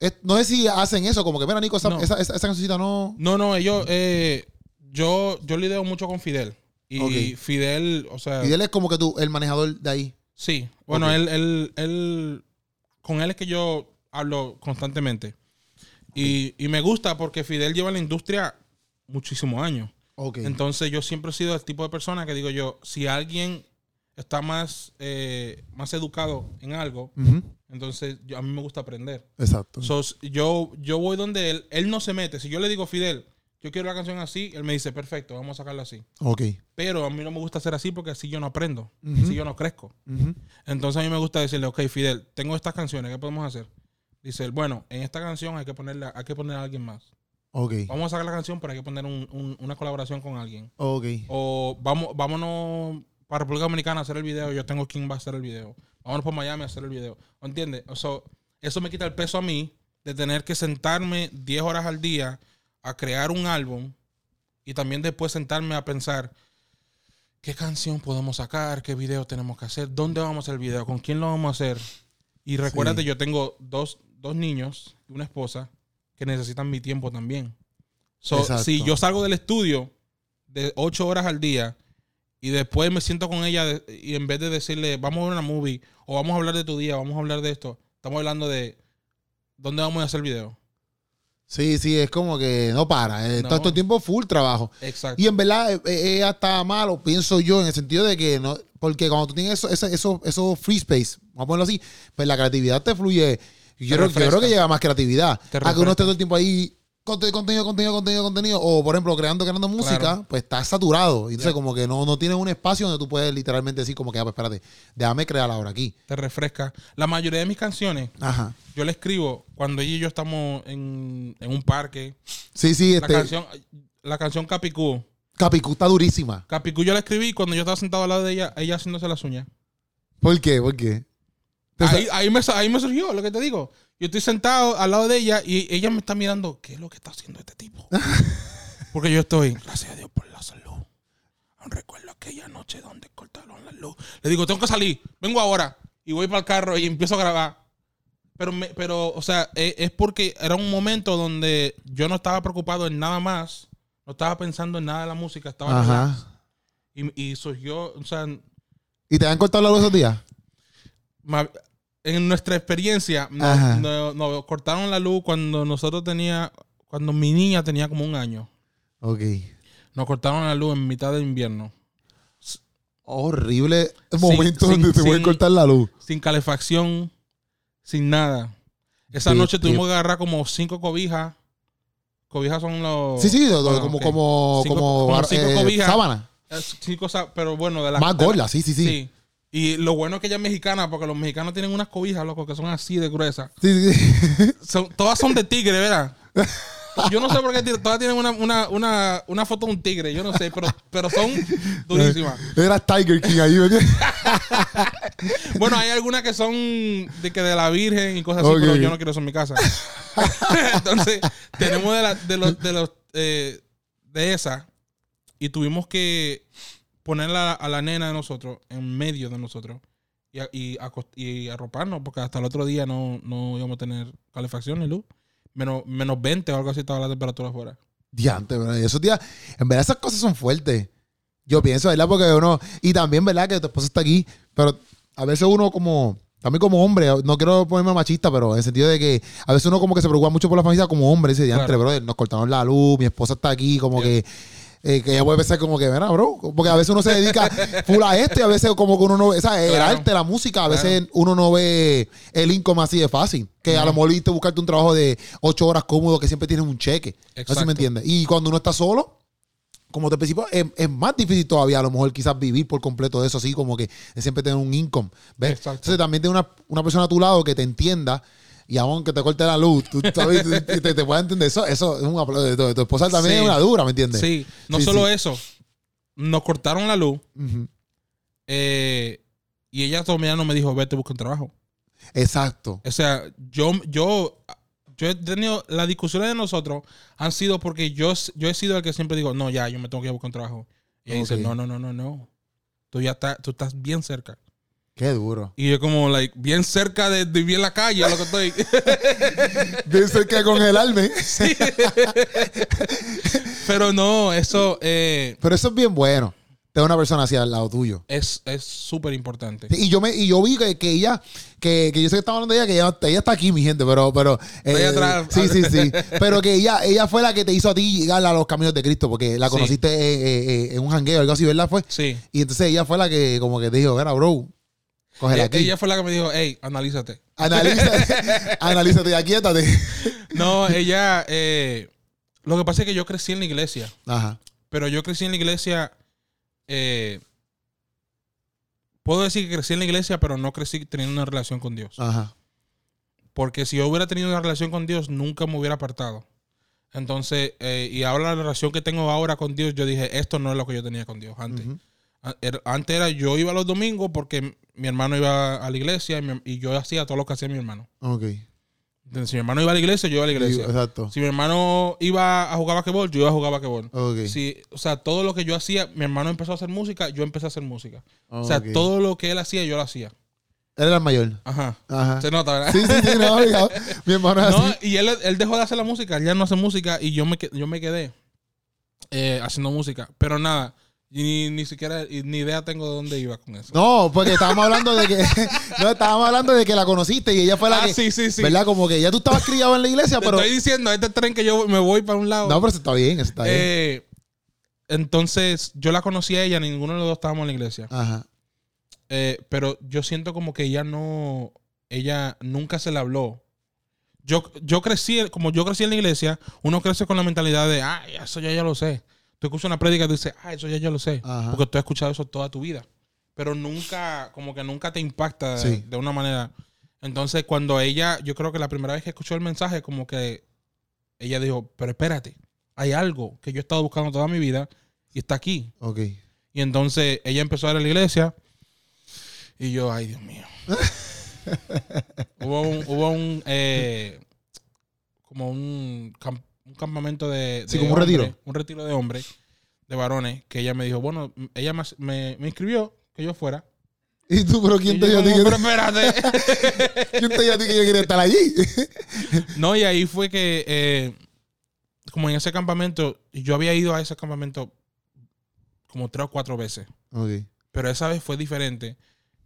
Speaker 1: es- no sé si hacen eso, como que, mira, Nico, esa,
Speaker 2: No.
Speaker 1: esa, esa, esa cancioncita no...
Speaker 2: No, no, ellos, eh, yo, yo lidio mucho con Fidel. Y. Fidel, o sea,
Speaker 1: él es como que tú, el manejador de ahí.
Speaker 2: Sí. Bueno, él, él, él, con él es que yo hablo constantemente. Y, y me gusta porque Fidel lleva en la industria muchísimos años.
Speaker 1: Ok.
Speaker 2: Entonces yo siempre he sido el tipo de persona que digo yo, si alguien está más, eh, más educado en algo, entonces yo- a mí me gusta aprender.
Speaker 1: Exacto.
Speaker 2: So, yo, yo voy donde él, él no se mete. Si yo le digo, Fidel, yo quiero la canción así, él me dice, perfecto, vamos a sacarla así.
Speaker 1: ok.
Speaker 2: Pero a mí no me gusta hacer así porque así yo no aprendo, así yo no crezco. Entonces a mí me gusta decirle, ok, Fidel, tengo estas canciones, ¿qué podemos hacer? Dice él, bueno, en esta canción hay que ponerle, hay que poner a alguien más.
Speaker 1: Ok.
Speaker 2: Vamos a sacar la canción, pero hay que poner un- un- una colaboración con alguien.
Speaker 1: Ok.
Speaker 2: O vamos, vámonos para República Dominicana a hacer el video, yo tengo quién va a hacer el video. Vámonos para Miami a hacer el video. ¿Entiendes? O sea, eso me quita el peso a mí de tener que sentarme 10 horas al día a crear un álbum y también después sentarme a pensar qué canción podemos sacar, qué video tenemos que hacer, dónde vamos a hacer el video, con quién lo vamos a hacer. Y recuérdate,
Speaker 1: Sí.
Speaker 2: yo tengo dos, dos niños y una esposa que necesitan mi tiempo también. So, si yo salgo del estudio de 8 horas al día y después me siento con ella de- y en vez de decirle, vamos a ver una movie o vamos a hablar de tu día, vamos a hablar de esto, estamos hablando de dónde vamos a hacer el video.
Speaker 1: Sí, sí, es como que no para. eh,
Speaker 2: No.
Speaker 1: todo el tiempo full trabajo.
Speaker 2: Exacto.
Speaker 1: Y en verdad eh, eh, es hasta malo, pienso yo, en el sentido de que no, porque cuando tú tienes eso, eso, eso, eso free space, vamos a ponerlo así, pues la creatividad te fluye. Yo, creo, yo creo que llega más creatividad. A que uno esté todo el tiempo ahí, contenido, contenido, contenido, contenido, o por ejemplo, creando, creando música,
Speaker 2: Claro.
Speaker 1: pues estás saturado. Y entonces, como que no, no tienes un espacio donde tú puedes literalmente decir, como que, ah, pues espérate, déjame crear ahora aquí.
Speaker 2: Te refresca. La mayoría de mis canciones,
Speaker 1: Ajá.
Speaker 2: yo la escribo cuando ella y yo estamos en, en un parque.
Speaker 1: Sí, sí,
Speaker 2: La
Speaker 1: este.
Speaker 2: canción, la canción Capicú.
Speaker 1: Capicú está durísima.
Speaker 2: Capicú yo la escribí cuando yo estaba sentado al lado de ella, ella haciéndose las uñas.
Speaker 1: ¿Por qué? ¿Por qué? Entonces-
Speaker 2: Ahí, ahí me, ahí me surgió lo que te digo. Yo estoy sentado al lado de ella y ella me está mirando, ¿qué es lo que está haciendo este tipo? Porque yo estoy, gracias a Dios por la salud. Aún recuerdo aquella noche donde cortaron la luz. Le digo, tengo que salir, vengo ahora. Y voy para el carro y empiezo a grabar. Pero, me- pero o sea, e- es, porque era un momento donde yo no estaba preocupado en nada más. No estaba pensando en nada de la música, estaba.
Speaker 1: Ajá.
Speaker 2: Y, y surgió, o sea,
Speaker 1: ¿Y te han cortado la luz esos días?
Speaker 2: En nuestra experiencia, nos, nos- nos cortaron la luz cuando nosotros tenía, cuando mi niña tenía como un año.
Speaker 1: Ok.
Speaker 2: Nos cortaron la luz en mitad de invierno.
Speaker 1: Horrible
Speaker 2: Sin-
Speaker 1: momento
Speaker 2: sin-
Speaker 1: donde te pueden
Speaker 2: sin-
Speaker 1: cortar la luz.
Speaker 2: Sin calefacción, sin nada. Esa noche tuvimos que agarrar como cinco cobijas. Cobijas son los...
Speaker 1: Sí, sí,
Speaker 2: Bueno,
Speaker 1: como, como,
Speaker 2: Cinco-
Speaker 1: como,
Speaker 2: como cinco
Speaker 1: eh,
Speaker 2: cobijas.
Speaker 1: sábana.
Speaker 2: Eh, Cinco, pero bueno, de las...
Speaker 1: Más
Speaker 2: de la-
Speaker 1: gorda, sí, sí, sí.
Speaker 2: Sí. Y lo bueno es que ella es mexicana, porque los mexicanos tienen unas cobijas, loco, que son así de gruesas.
Speaker 1: Sí, sí.
Speaker 2: Son- todas son de tigre, ¿verdad? Yo no sé por qué todas tienen una, una, una, una foto de un tigre, yo no sé, pero, pero son durísimas.
Speaker 1: Era Tiger King ahí, ¿me entiendes?
Speaker 2: Bueno, hay algunas que son de que de la Virgen y cosas así, pero yo no quiero eso en mi casa. Entonces, tenemos de, la- de los, de los eh, de esa y tuvimos que ponerla a la nena de nosotros en medio de nosotros y, a- y, y arroparnos, porque hasta el otro día no, no íbamos a tener calefacción ni luz. Menos, menos 20 o algo así estaba la temperatura afuera.
Speaker 1: Diante, ¿verdad? Y esos días, en verdad esas cosas son fuertes. Yo pienso, ¿verdad? Porque uno, y también, ¿verdad? Que tu esposa está aquí, pero a veces uno como, también como hombre, no quiero ponerme machista, pero en el sentido de que a veces uno como que se preocupa mucho por la familia como hombre, dice, diantre,
Speaker 2: Claro.
Speaker 1: brother, nos cortaron la luz, mi esposa está aquí, como
Speaker 2: Yeah.
Speaker 1: que... eh, que ella puede pensar como que, mira, bro, porque a veces uno se dedica full a esto y a veces como que uno no ve, ¿sabes? El
Speaker 2: Claro.
Speaker 1: arte, la música, a veces uno no ve el income así de fácil. Que a lo mejor irte buscarte un trabajo de ocho horas cómodo que siempre tienes un cheque. Así
Speaker 2: Exacto.
Speaker 1: me entiendes. Y cuando uno está solo, como te principio, es, es más difícil todavía a lo mejor quizás vivir por completo de eso, así como que siempre tener un income. ¿Ves?
Speaker 2: Exacto.
Speaker 1: Entonces también tener una, una persona a tu lado que te entienda y aunque te corte la luz, tú sabes, te, te, te pueda entender. Eso, eso es un aplauso. De tu, esposa también
Speaker 2: Sí.
Speaker 1: es una dura, ¿me entiendes?
Speaker 2: Sí, no
Speaker 1: Sí,
Speaker 2: solo
Speaker 1: sí.
Speaker 2: eso. Nos cortaron la luz eh, y ella todavía no me dijo, vete, busca un trabajo.
Speaker 1: Exacto.
Speaker 2: O sea, yo, yo, yo he tenido, las discusiones de nosotros han sido porque yo, yo he sido el que siempre digo, no, ya, yo me tengo que ir a buscar un trabajo. Y ella dice, no, no, no, no, no. Tú ya estás, tú estás bien cerca.
Speaker 1: Qué duro.
Speaker 2: Y yo como, like, bien cerca de, vivir en la calle, a lo que estoy.
Speaker 1: Bien cerca de congelarme.
Speaker 2: Pero no, eso eh,
Speaker 1: Pero eso es bien bueno. Tener una persona así al lado tuyo.
Speaker 2: es es súper importante.
Speaker 1: Sí, Y yo me y yo vi que, que ella, que, que yo sé que estaba hablando de ella, que ella, ella está aquí, mi gente, pero, pero
Speaker 2: ahí atrás.
Speaker 1: sí, sí, sí. Pero que ella, ella fue la que te hizo a ti llegar a los caminos de Cristo, porque la
Speaker 2: Sí.
Speaker 1: conociste eh, eh, eh, en un jangueo, algo así, ¿verdad? Fue.
Speaker 2: Sí.
Speaker 1: Y entonces ella fue la que como que te dijo, mira, bro, cógela aquí.
Speaker 2: Ella fue la que me dijo, hey, analízate.
Speaker 1: Analízate, analízate y aquíétate.
Speaker 2: No, ella, eh, lo que pasa es que yo crecí en la iglesia,
Speaker 1: Ajá.
Speaker 2: pero yo crecí en la iglesia, eh, puedo decir que crecí en la iglesia, pero no crecí teniendo una relación con Dios.
Speaker 1: Ajá.
Speaker 2: Porque si yo hubiera tenido una relación con Dios, nunca me hubiera apartado. Entonces, eh, y ahora la relación que tengo ahora con Dios, yo dije, esto no es lo que yo tenía con Dios antes. Antes era yo iba los domingos porque mi hermano iba a la iglesia y, mi- y yo hacía todo lo que hacía mi hermano.
Speaker 1: Ok.
Speaker 2: Entonces, si mi hermano iba a la iglesia, yo iba a la iglesia.
Speaker 1: Exacto.
Speaker 2: Si mi hermano iba a jugar basquetbol, yo iba a jugar basquetbol.
Speaker 1: Ok.
Speaker 2: Si, o sea, todo lo que yo hacía, mi hermano empezó a hacer música, yo empecé a hacer música. O sea, todo lo que él hacía, yo lo hacía.
Speaker 1: Él era el mayor.
Speaker 2: Ajá.
Speaker 1: Ajá.
Speaker 2: Se nota, ¿verdad?
Speaker 1: Sí, sí, sí, no, oiga, mi hermano es
Speaker 2: No,
Speaker 1: así.
Speaker 2: y él, él dejó de hacer la música, él ya no hace música y yo me, yo me quedé eh, haciendo música. Pero nada, y ni, ni siquiera ni idea tengo de dónde iba con eso.
Speaker 1: No, porque estábamos hablando de que no estábamos hablando de que la conociste y ella fue la
Speaker 2: ah,
Speaker 1: que
Speaker 2: sí, sí, sí.
Speaker 1: ¿verdad? Como que ya tú estabas criado en la iglesia,
Speaker 2: Te
Speaker 1: pero
Speaker 2: estoy diciendo, este tren que yo me voy para un lado.
Speaker 1: no, pero eso está bien, eso está bien.
Speaker 2: Eh, entonces, yo la conocí a ella, ninguno de los dos estábamos en la iglesia.
Speaker 1: Ajá.
Speaker 2: Eh, pero yo siento como que ella no, ella nunca se le habló. Yo, yo crecí, como yo crecí en la iglesia, uno crece con la mentalidad de, ah, eso ya, ya lo sé. Tú escuchas una prédica y tú dices, ah, eso ya, ya lo sé.
Speaker 1: Ajá.
Speaker 2: Porque tú has escuchado eso toda tu vida. Pero nunca, como que nunca te impacta de,
Speaker 1: Sí.
Speaker 2: de una manera. Entonces, cuando ella, yo creo que la primera vez que escuchó el mensaje, como que ella dijo, pero espérate, hay algo que yo he estado buscando toda mi vida y está aquí.
Speaker 1: Ok.
Speaker 2: Y entonces ella empezó a ir a la iglesia y yo, ay Dios mío. hubo un, hubo un eh, como un campamento de,
Speaker 1: Sí,
Speaker 2: de
Speaker 1: como un retiro.
Speaker 2: Un retiro de hombres, de varones, que ella me dijo, bueno, ella me, me, me inscribió que yo fuera.
Speaker 1: ¿Y tú, pero quién
Speaker 2: Y
Speaker 1: te dijo a ti que,
Speaker 2: pero espérate.
Speaker 1: quién te dijo a ti que yo quería estar allí?
Speaker 2: no, y ahí fue que, eh, como en ese campamento, yo había ido a ese campamento como tres o cuatro veces. pero esa vez fue diferente.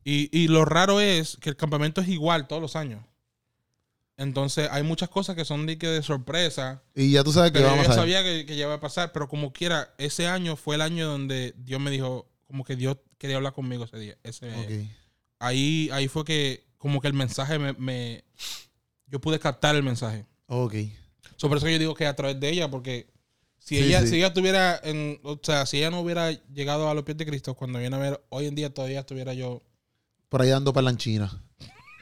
Speaker 2: Y, y lo raro es que el campamento es igual todos los años. Entonces hay muchas cosas que son de, que de sorpresa.
Speaker 1: Y ya tú sabes que
Speaker 2: yo
Speaker 1: vamos
Speaker 2: ya
Speaker 1: a
Speaker 2: sabía que, que ya iba a pasar. Pero como quiera, ese año fue el año donde Dios me dijo, como que Dios quería hablar conmigo ese día. Ese,
Speaker 1: Ok.
Speaker 2: ahí, ahí fue que como que el mensaje me, me- Yo pude captar el mensaje.
Speaker 1: Ok.
Speaker 2: So, por eso yo digo que a través de ella, porque si
Speaker 1: Sí,
Speaker 2: ella,
Speaker 1: sí.
Speaker 2: si ella tuviera en, o sea, si ella no hubiera llegado a los pies de Cristo, cuando viene a ver, hoy en día todavía estuviera yo.
Speaker 1: Por ahí dando parlanchina.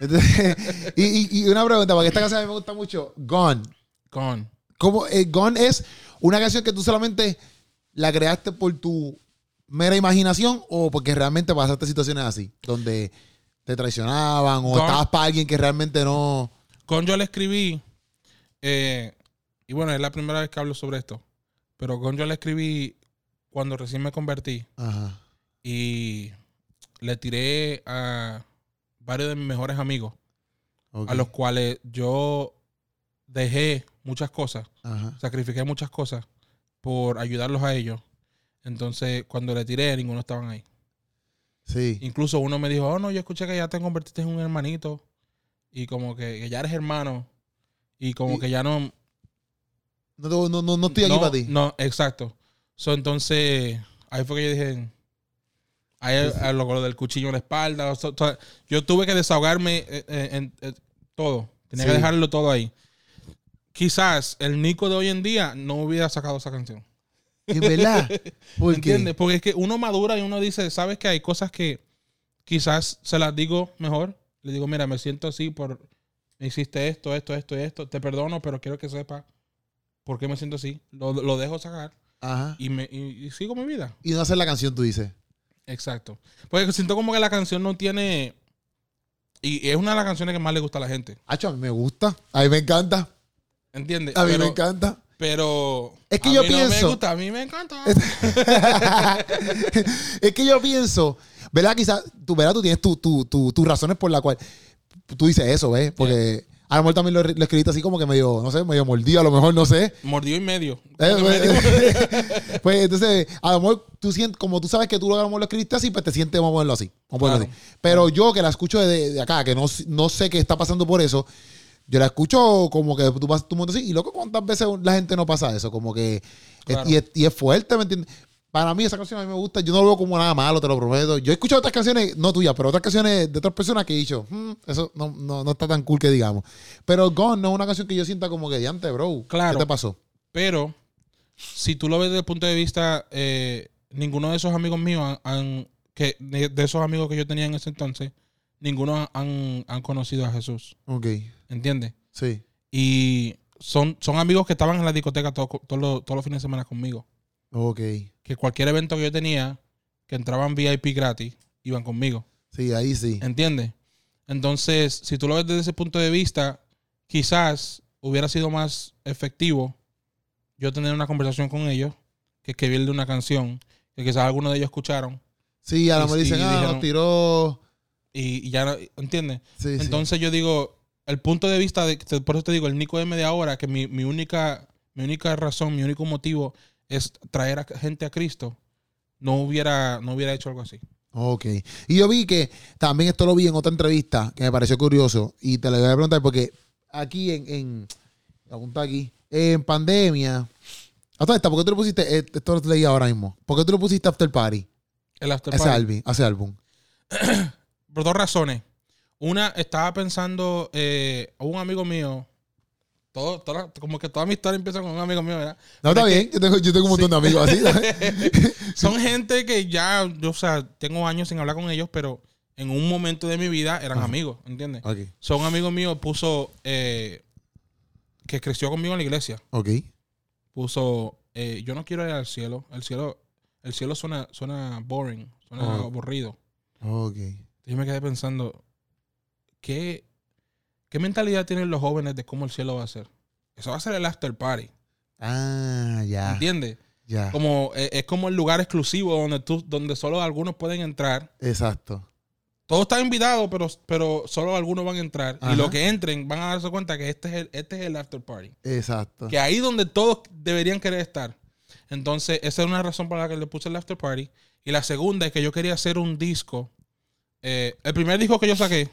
Speaker 1: Entonces, y, y, y una pregunta, porque esta canción a mí me gusta mucho. Gone.
Speaker 2: Con.
Speaker 1: ¿Cómo, eh, Gone es una canción que tú solamente la creaste por tu mera imaginación o porque realmente pasaste situaciones así, donde te traicionaban o
Speaker 2: Gone-
Speaker 1: estabas para alguien que realmente no.
Speaker 2: Con yo le escribí, eh, y bueno, es la primera vez que hablo sobre esto, pero con yo le escribí cuando recién me convertí
Speaker 1: Ajá.
Speaker 2: y le tiré a, varios de mis mejores amigos, a los cuales yo dejé muchas cosas,
Speaker 1: Ajá.
Speaker 2: sacrifiqué muchas cosas por ayudarlos a ellos. Entonces, cuando le tiré, ninguno estaban ahí.
Speaker 1: Sí.
Speaker 2: Incluso uno me dijo, oh, no, yo escuché que ya te convertiste en un hermanito. Y como que, que ya eres hermano. Y como
Speaker 1: Y-
Speaker 2: que ya no...
Speaker 1: No, no, no, no estoy aquí
Speaker 2: no,
Speaker 1: para ti.
Speaker 2: No, exacto. So, entonces, ahí fue que yo dije... Ahí a lo, lo del cuchillo en la espalda. o yo tuve que desahogarme eh, eh, en, eh, todo. Tenía
Speaker 1: Sí.
Speaker 2: que dejarlo todo ahí. Quizás el Nico de hoy en día no hubiera sacado esa canción.
Speaker 1: Es verdad. ¿Por?
Speaker 2: ¿Entiendes? Porque es que uno madura y uno dice, ¿sabes que hay cosas que quizás se las digo mejor? Le digo, mira, me siento así por... Me hiciste esto, esto, esto y esto. Te perdono, pero quiero que sepa por qué me siento así. Lo, lo dejo sacar
Speaker 1: Ajá.
Speaker 2: y, me, y, y sigo mi vida.
Speaker 1: Y no hacer la canción, tú dices.
Speaker 2: Exacto. Porque siento como que la canción no tiene... Y es una de las canciones que más le gusta a la gente.
Speaker 1: Hacho, a mí me gusta. A mí me encanta.
Speaker 2: ¿Entiendes?
Speaker 1: A mí
Speaker 2: pero,
Speaker 1: me encanta.
Speaker 2: Pero...
Speaker 1: Es que
Speaker 2: a
Speaker 1: yo
Speaker 2: mí No me
Speaker 1: pienso-
Speaker 2: gusta, a mí me encanta.
Speaker 1: es que yo pienso, ¿verdad? Quizás, tú, ¿verdad? Tú tienes tu- tu- tu- tus razones por la cual tú dices eso, ¿ves? Porque a lo mejor también lo, lo escribiste así como que medio, no sé, medio mordido, a lo mejor, no sé.
Speaker 2: Mordió y medio.
Speaker 1: Eh, pues,
Speaker 2: medio.
Speaker 1: pues, entonces, a lo mejor tú sientes, como tú sabes que tú lo, a lo mejor lo escribiste así, pues te sientes, vamos a ponerlo así. Vamos a
Speaker 2: Claro.
Speaker 1: así. Pero yo que la escucho de, de acá, que no, no sé qué está pasando por eso, yo la escucho como que tú vas tu mundo así. Y loco, ¿cuántas veces la gente no pasa eso? Como que. es- y, es, y es fuerte, ¿me entiendes? Para mí esa canción a mí me gusta. Yo no lo veo como nada malo, te lo prometo. Yo he escuchado otras canciones, no tuyas, pero otras canciones de otras personas que he dicho, "Hmm, eso no, no, no está tan cool que digamos. Pero Gone no es una canción que yo sienta como que diante, bro.
Speaker 2: Claro.
Speaker 1: ¿Qué te pasó?
Speaker 2: Pero, si tú lo ves desde el punto de vista, eh, ninguno de esos amigos míos han, que de, esos amigos que yo tenía en ese entonces, ninguno han, han conocido a Jesús.
Speaker 1: Ok.
Speaker 2: ¿Entiendes?
Speaker 1: Sí.
Speaker 2: Y son, son amigos que estaban en la discoteca todo- todos los- todos los fines de semana conmigo.
Speaker 1: Ok.
Speaker 2: Que cualquier evento que yo tenía, que entraban VIP gratis, iban conmigo.
Speaker 1: Sí, ahí sí.
Speaker 2: ¿Entiendes? Entonces, si tú lo ves desde ese punto de vista, quizás hubiera sido más efectivo yo tener una conversación con ellos que escribirle una canción que quizás algunos de ellos escucharon
Speaker 1: Sí, a lo
Speaker 2: Y-
Speaker 1: mejor dicen,
Speaker 2: y
Speaker 1: ah,
Speaker 2: dijeron-
Speaker 1: nos tiró.
Speaker 2: y, y ya ¿entiendes?
Speaker 1: Sí, sí.
Speaker 2: Entonces yo digo, el punto de vista, de, por eso te digo, el Nico de media hora, que mi, mi única, mi única razón, mi único motivo es traer a gente a Cristo, no hubiera, no hubiera hecho algo así.
Speaker 1: Ok. Y yo vi que también esto lo vi en otra entrevista que me pareció curioso y te lo voy a preguntar porque aquí en, en lo apunto aquí, en pandemia, a toda esta, ¿por qué tú le pusiste, eh, esto lo leí ahora mismo, ¿por qué tú le pusiste After Party?
Speaker 2: El after
Speaker 1: Ese
Speaker 2: party.
Speaker 1: álbum, ese álbum.
Speaker 2: Por dos razones. Una, estaba pensando, eh, un amigo mío, todo, toda- como que toda mi historia empieza con un amigo mío, ¿verdad?
Speaker 1: No, está bien, yo tengo, yo tengo un montón de amigos así.
Speaker 2: Son gente que ya, yo, o sea, tengo años sin hablar con ellos, pero en un momento de mi vida eran
Speaker 1: Ajá.
Speaker 2: amigos, ¿entiendes?
Speaker 1: ok,
Speaker 2: Son amigos míos, puso, eh, que creció conmigo en la iglesia,
Speaker 1: ok.
Speaker 2: puso, eh, yo no quiero ir al cielo, el cielo, el cielo suena, suena boring, suena
Speaker 1: Oh.
Speaker 2: aburrido.
Speaker 1: Ok.
Speaker 2: Yo me quedé pensando, ¿qué, ¿qué mentalidad tienen los jóvenes de cómo el cielo va a ser? Eso va a ser el after party,
Speaker 1: Ah, ya.
Speaker 2: ¿entiendes?
Speaker 1: Ya.
Speaker 2: Como, eh, es como el lugar exclusivo donde, tú, donde solo algunos pueden entrar.
Speaker 1: Exacto.
Speaker 2: Todos están invitados, pero, pero solo algunos van a entrar.
Speaker 1: Ajá.
Speaker 2: Y los que entren van a darse cuenta que este es el, este es el after party.
Speaker 1: Exacto.
Speaker 2: Que ahí donde todos deberían querer estar. Entonces, esa es una razón para la que le puse el after party. Y la segunda es que yo quería hacer un disco. eh, el primer disco que yo saqué,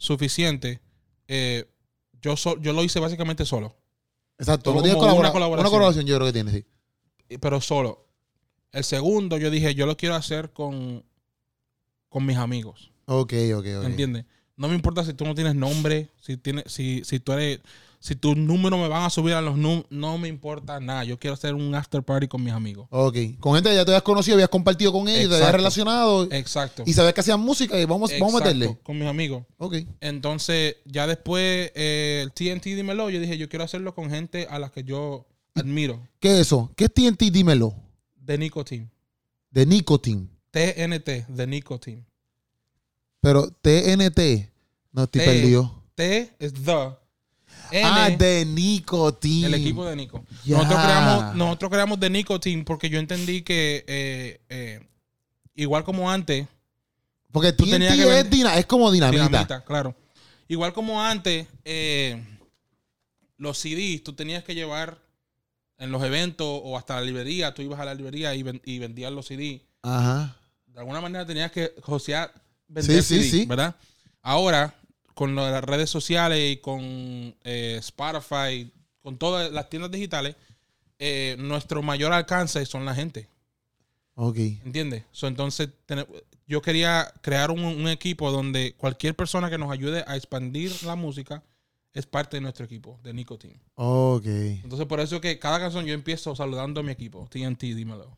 Speaker 2: suficiente, eh, yo, so- yo lo hice básicamente solo.
Speaker 1: Exacto.
Speaker 2: Como
Speaker 1: tienes
Speaker 2: una
Speaker 1: colabora-
Speaker 2: colaboración.
Speaker 1: Una colaboración yo creo que tiene, sí.
Speaker 2: Pero solo. El segundo, yo dije, yo lo quiero hacer con, con mis amigos.
Speaker 1: Ok, ok, ok.
Speaker 2: ¿Entiendes? No me importa si tú no tienes nombre, si tienes, si, si tú eres, si tus números me van a subir a los números, no me importa nada. Yo quiero hacer un after party con mis amigos.
Speaker 1: Ok. Con gente que ya te habías conocido, habías compartido con ellos, te habías
Speaker 2: Exacto.
Speaker 1: relacionado
Speaker 2: Exacto.
Speaker 1: y sabías que hacían música y vamos, vamos a
Speaker 2: Exacto,
Speaker 1: meterle.
Speaker 2: Con mis amigos.
Speaker 1: Ok.
Speaker 2: Entonces, ya después, eh, el TNT Dímelo, yo dije, yo quiero hacerlo con gente a las que yo admiro.
Speaker 1: ¿Qué es eso? ¿Qué es TNT? Dímelo.
Speaker 2: De Nicotine.
Speaker 1: De Nicotine.
Speaker 2: TNT, de Nicotine.
Speaker 1: Pero TNT. No estoy
Speaker 2: T.
Speaker 1: perdido.
Speaker 2: T es the. N,
Speaker 1: Ah, de Nicotine.
Speaker 2: el equipo de Nico. Nosotros creamos, nosotros creamos de Nicotine porque yo entendí que eh, eh, igual como antes,
Speaker 1: Porque
Speaker 2: Tú tenías que
Speaker 1: es, dina- es como dinamita.
Speaker 2: Dinamita, claro. Igual como antes, eh, los CDs tú tenías que llevar en los eventos o hasta la librería, tú ibas a la librería y, ven- y vendías los CDs.
Speaker 1: Ajá.
Speaker 2: De alguna manera tenías que josear, vender
Speaker 1: Sí, sí, sí.
Speaker 2: ¿verdad? Ahora, con las redes sociales y con eh, Spotify, con todas las tiendas digitales, eh, nuestro mayor alcance son la gente.
Speaker 1: Ok.
Speaker 2: ¿Entiendes? So, entonces, yo quería crear un, un equipo donde cualquier persona que nos ayude a expandir la música es parte de nuestro equipo, de Nico Team.
Speaker 1: Ok.
Speaker 2: Entonces, por eso que cada canción yo empiezo saludando a mi equipo. TNT, dímelo.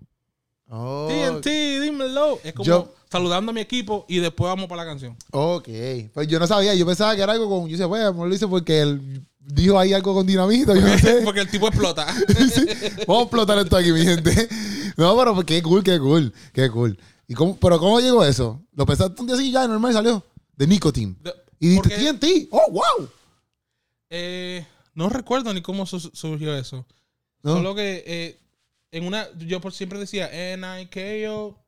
Speaker 1: Oh,
Speaker 2: TNT, dímelo. Es como
Speaker 1: Yo-
Speaker 2: saludando a mi equipo y después vamos para la canción.
Speaker 1: Ok. Pues yo no sabía. Yo pensaba que era algo con. Yo decía, amor, lo hice porque él dijo ahí algo con dinamita. Yo no sé.
Speaker 2: Porque el tipo explota.
Speaker 1: Vamos a explotar esto aquí, mi gente. No, pero pues, qué cool, qué cool, qué cool. ¿Y cómo, pero cómo llegó eso? ¿Lo pensaste un día así ya, normal, salió? De Nicotine.
Speaker 2: De-
Speaker 1: Y dijiste TNT. ¡Oh, wow!
Speaker 2: Eh, no recuerdo ni cómo su- surgió eso.
Speaker 1: ¿No?
Speaker 2: Solo que eh, en una, yo por siempre decía N-I-K-O,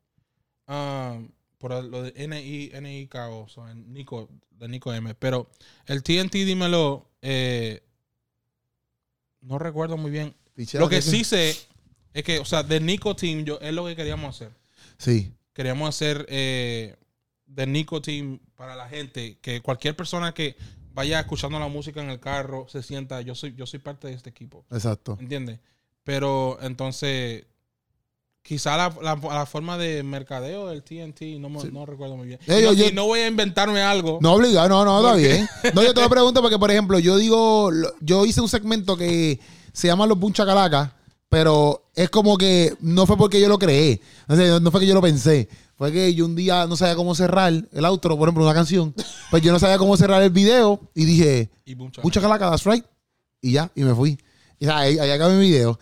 Speaker 2: um, por lo de N-I, N-I-K-O, so, en Nico, de Nico M. Pero el TNT, dímelo, eh, no recuerdo muy bien. Lo que sí sé es que, o sea, de Nico Team, yo, es lo que queríamos hacer.
Speaker 1: Sí.
Speaker 2: Queríamos hacer eh, de Nico Team para la gente, que cualquier persona que vaya escuchando la música en el carro se sienta, yo soy, yo soy parte de este equipo.
Speaker 1: Exacto.
Speaker 2: ¿Entiendes? Pero entonces, quizá la, la- la forma de mercadeo del TNT, no, me- no recuerdo muy bien.
Speaker 1: Eh,
Speaker 2: y,
Speaker 1: yo-
Speaker 2: no,
Speaker 1: yo-
Speaker 2: y no voy a inventarme algo.
Speaker 1: No obligado, no, no, está bien. No, yo te lo pregunto porque, por ejemplo, yo digo, yo hice un segmento que se llama Los Buncha Calaca, pero es como que no fue porque yo lo creé. O sea, no fue que yo lo pensé. Fue que yo un día no sabía cómo cerrar el outro, por ejemplo, una canción. Pues yo no sabía cómo cerrar el video y dije. Buncha Calaca, that's right. Y ya, y me fui. Y ahí, ahí acabé mi video.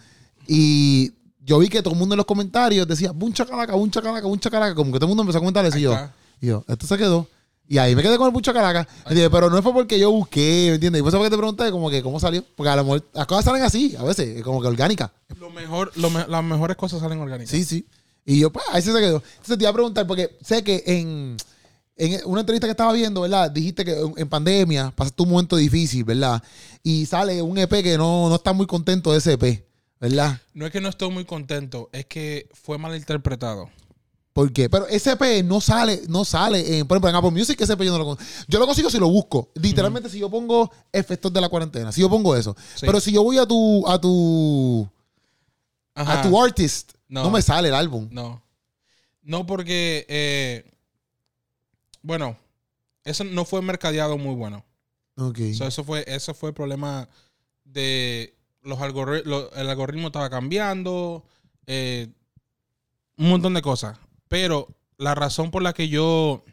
Speaker 1: Y yo vi que todo el mundo en los comentarios decía, Buncha Calaca, Buncha Calaca, Buncha Calaca. Como que todo el mundo empezó a comentar eso y yo. Y yo, esto se quedó. Y ahí me quedé con el pucho caraca. Pero no fue porque yo busqué, ¿me entiendes? Y por eso fue que te pregunté como que cómo salió. Porque a lo mejor las cosas salen así, a veces, como que orgánicas.
Speaker 2: Lo mejor, lo me- las mejores cosas salen orgánicas.
Speaker 1: Sí, sí. Y yo, pues, ahí se quedó. Entonces te iba a preguntar, porque sé que en, en una entrevista que estaba viendo, ¿verdad? Dijiste que en, en pandemia pasaste un momento difícil, ¿verdad? Y sale un EP que no, no está muy contento de ese EP, ¿verdad?
Speaker 2: No es que no estoy muy contento, es que fue mal interpretado.
Speaker 1: ¿Por qué? Pero ese EP no sale, no sale en, por ejemplo, en Apple Music, ese EP yo no lo consigo. Yo lo consigo si lo busco. Literalmente, si yo pongo efectos de la cuarentena, si yo pongo eso.
Speaker 2: Sí.
Speaker 1: Pero si yo voy a tu, a tu,
Speaker 2: Ajá.
Speaker 1: a tu artist, no.
Speaker 2: No.
Speaker 1: me sale el álbum.
Speaker 2: No. No porque, eh, bueno, eso no fue mercadeado muy bueno.
Speaker 1: Ok.
Speaker 2: So, eso fue eso fue el problema de los algoritmos. el algoritmo estaba cambiando, eh, un montón de cosas. Pero la razón por la que yo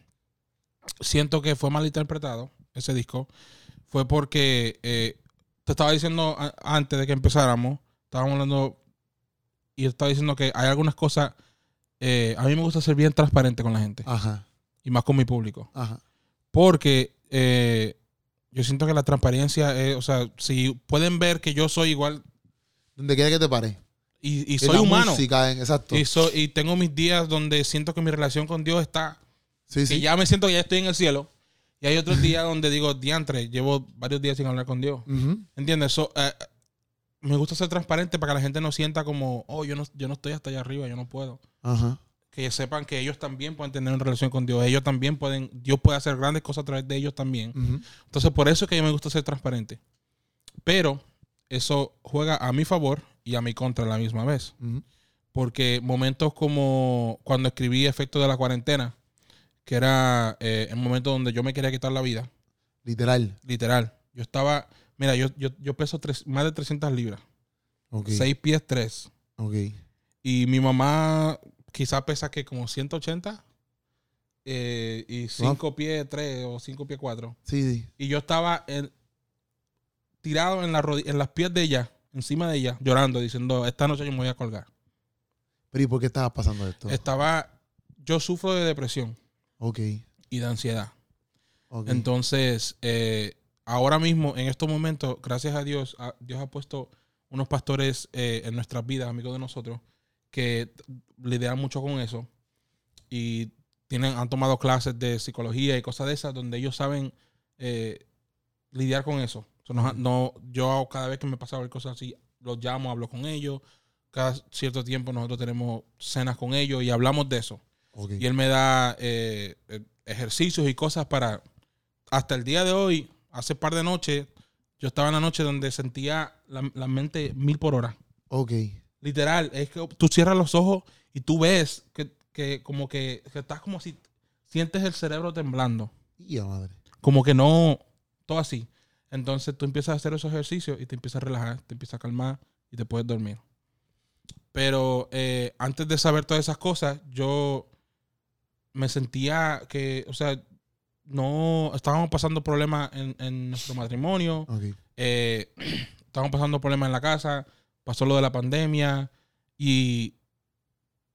Speaker 2: siento que fue mal interpretado ese disco fue porque eh, te estaba diciendo antes de que empezáramos, estábamos hablando y estaba diciendo que hay algunas cosas. eh, a mí me gusta ser bien transparente con la gente
Speaker 1: Ajá,
Speaker 2: y más con mi público.
Speaker 1: ajá.
Speaker 2: Porque eh, yo siento que la transparencia es, o sea, si pueden ver que yo soy igual
Speaker 1: Donde quiera que te pare.
Speaker 2: y, soy
Speaker 1: la
Speaker 2: humano
Speaker 1: música, exacto.
Speaker 2: y, so- y tengo mis días donde siento que mi relación con Dios está,
Speaker 1: sí,
Speaker 2: que
Speaker 1: sí.
Speaker 2: ya me siento que ya estoy en el cielo. Y hay otros días donde digo, diantre, llevo varios días sin hablar con Dios.
Speaker 1: Ujú.
Speaker 2: ¿Entiendes? So, eh, me gusta ser transparente para que la gente no sienta como, oh, yo no, yo no estoy hasta allá arriba, yo no puedo.
Speaker 1: Ajá.
Speaker 2: Que sepan que ellos también pueden tener una relación con Dios. Ellos también pueden, Dios puede hacer grandes cosas a través de ellos también. Entonces, por eso es que a mí me gusta ser transparente. Pero eso juega a mi favor y a mi contra a la misma vez. Porque momentos como cuando escribí Efecto de la Cuarentena, que era eh, el momento donde yo me quería quitar la vida,
Speaker 1: Literal.
Speaker 2: literal. Yo estaba, mira, yo, yo, yo peso tres- más de 300 libras,
Speaker 1: Ok.
Speaker 2: 6 pies 3.
Speaker 1: Ok.
Speaker 2: Y mi mamá quizá pesa que como 180 eh, y 5 pies 3 o 5 pies 4.
Speaker 1: Sí, sí.
Speaker 2: Y yo estaba en- tirado en, la rodi- en las pies de ella, encima de ella, llorando, diciendo, esta noche yo me voy a colgar.
Speaker 1: Pero ¿y por qué estaba pasando esto?
Speaker 2: Estaba, yo sufro de depresión
Speaker 1: Ok.
Speaker 2: y de ansiedad.
Speaker 1: Ok.
Speaker 2: Entonces, eh, ahora mismo, en estos momentos, gracias a Dios, a- Dios ha puesto unos pastores eh, en nuestras vidas, amigos de nosotros, que lidian mucho con eso. Y tienen, han tomado clases de psicología y cosas de esas donde ellos saben eh, lidiar con eso. So, no- no, yo cada vez que me pasa ver cosas así, los llamo, hablo con ellos. Cada cierto tiempo nosotros tenemos cenas con ellos y hablamos de eso. Y él me da eh, eh, ejercicios y cosas para... Hasta el día de hoy, hace par de noches, yo estaba en la noche donde sentía la, la mente mil por hora.
Speaker 1: Ok.
Speaker 2: Literal, es que tú cierras los ojos y tú ves que, que como que, que estás como si sientes el cerebro temblando.
Speaker 1: Y madre.
Speaker 2: Como que no, todo así. Entonces tú empiezas a hacer esos ejercicios y te empiezas a relajar, te empiezas a calmar y te puedes dormir. Pero eh, antes de saber todas esas cosas, yo me sentía que, o sea, no estábamos pasando problemas en, en nuestro matrimonio,
Speaker 1: Ok.
Speaker 2: eh, estábamos pasando problemas en la casa, pasó lo de la pandemia y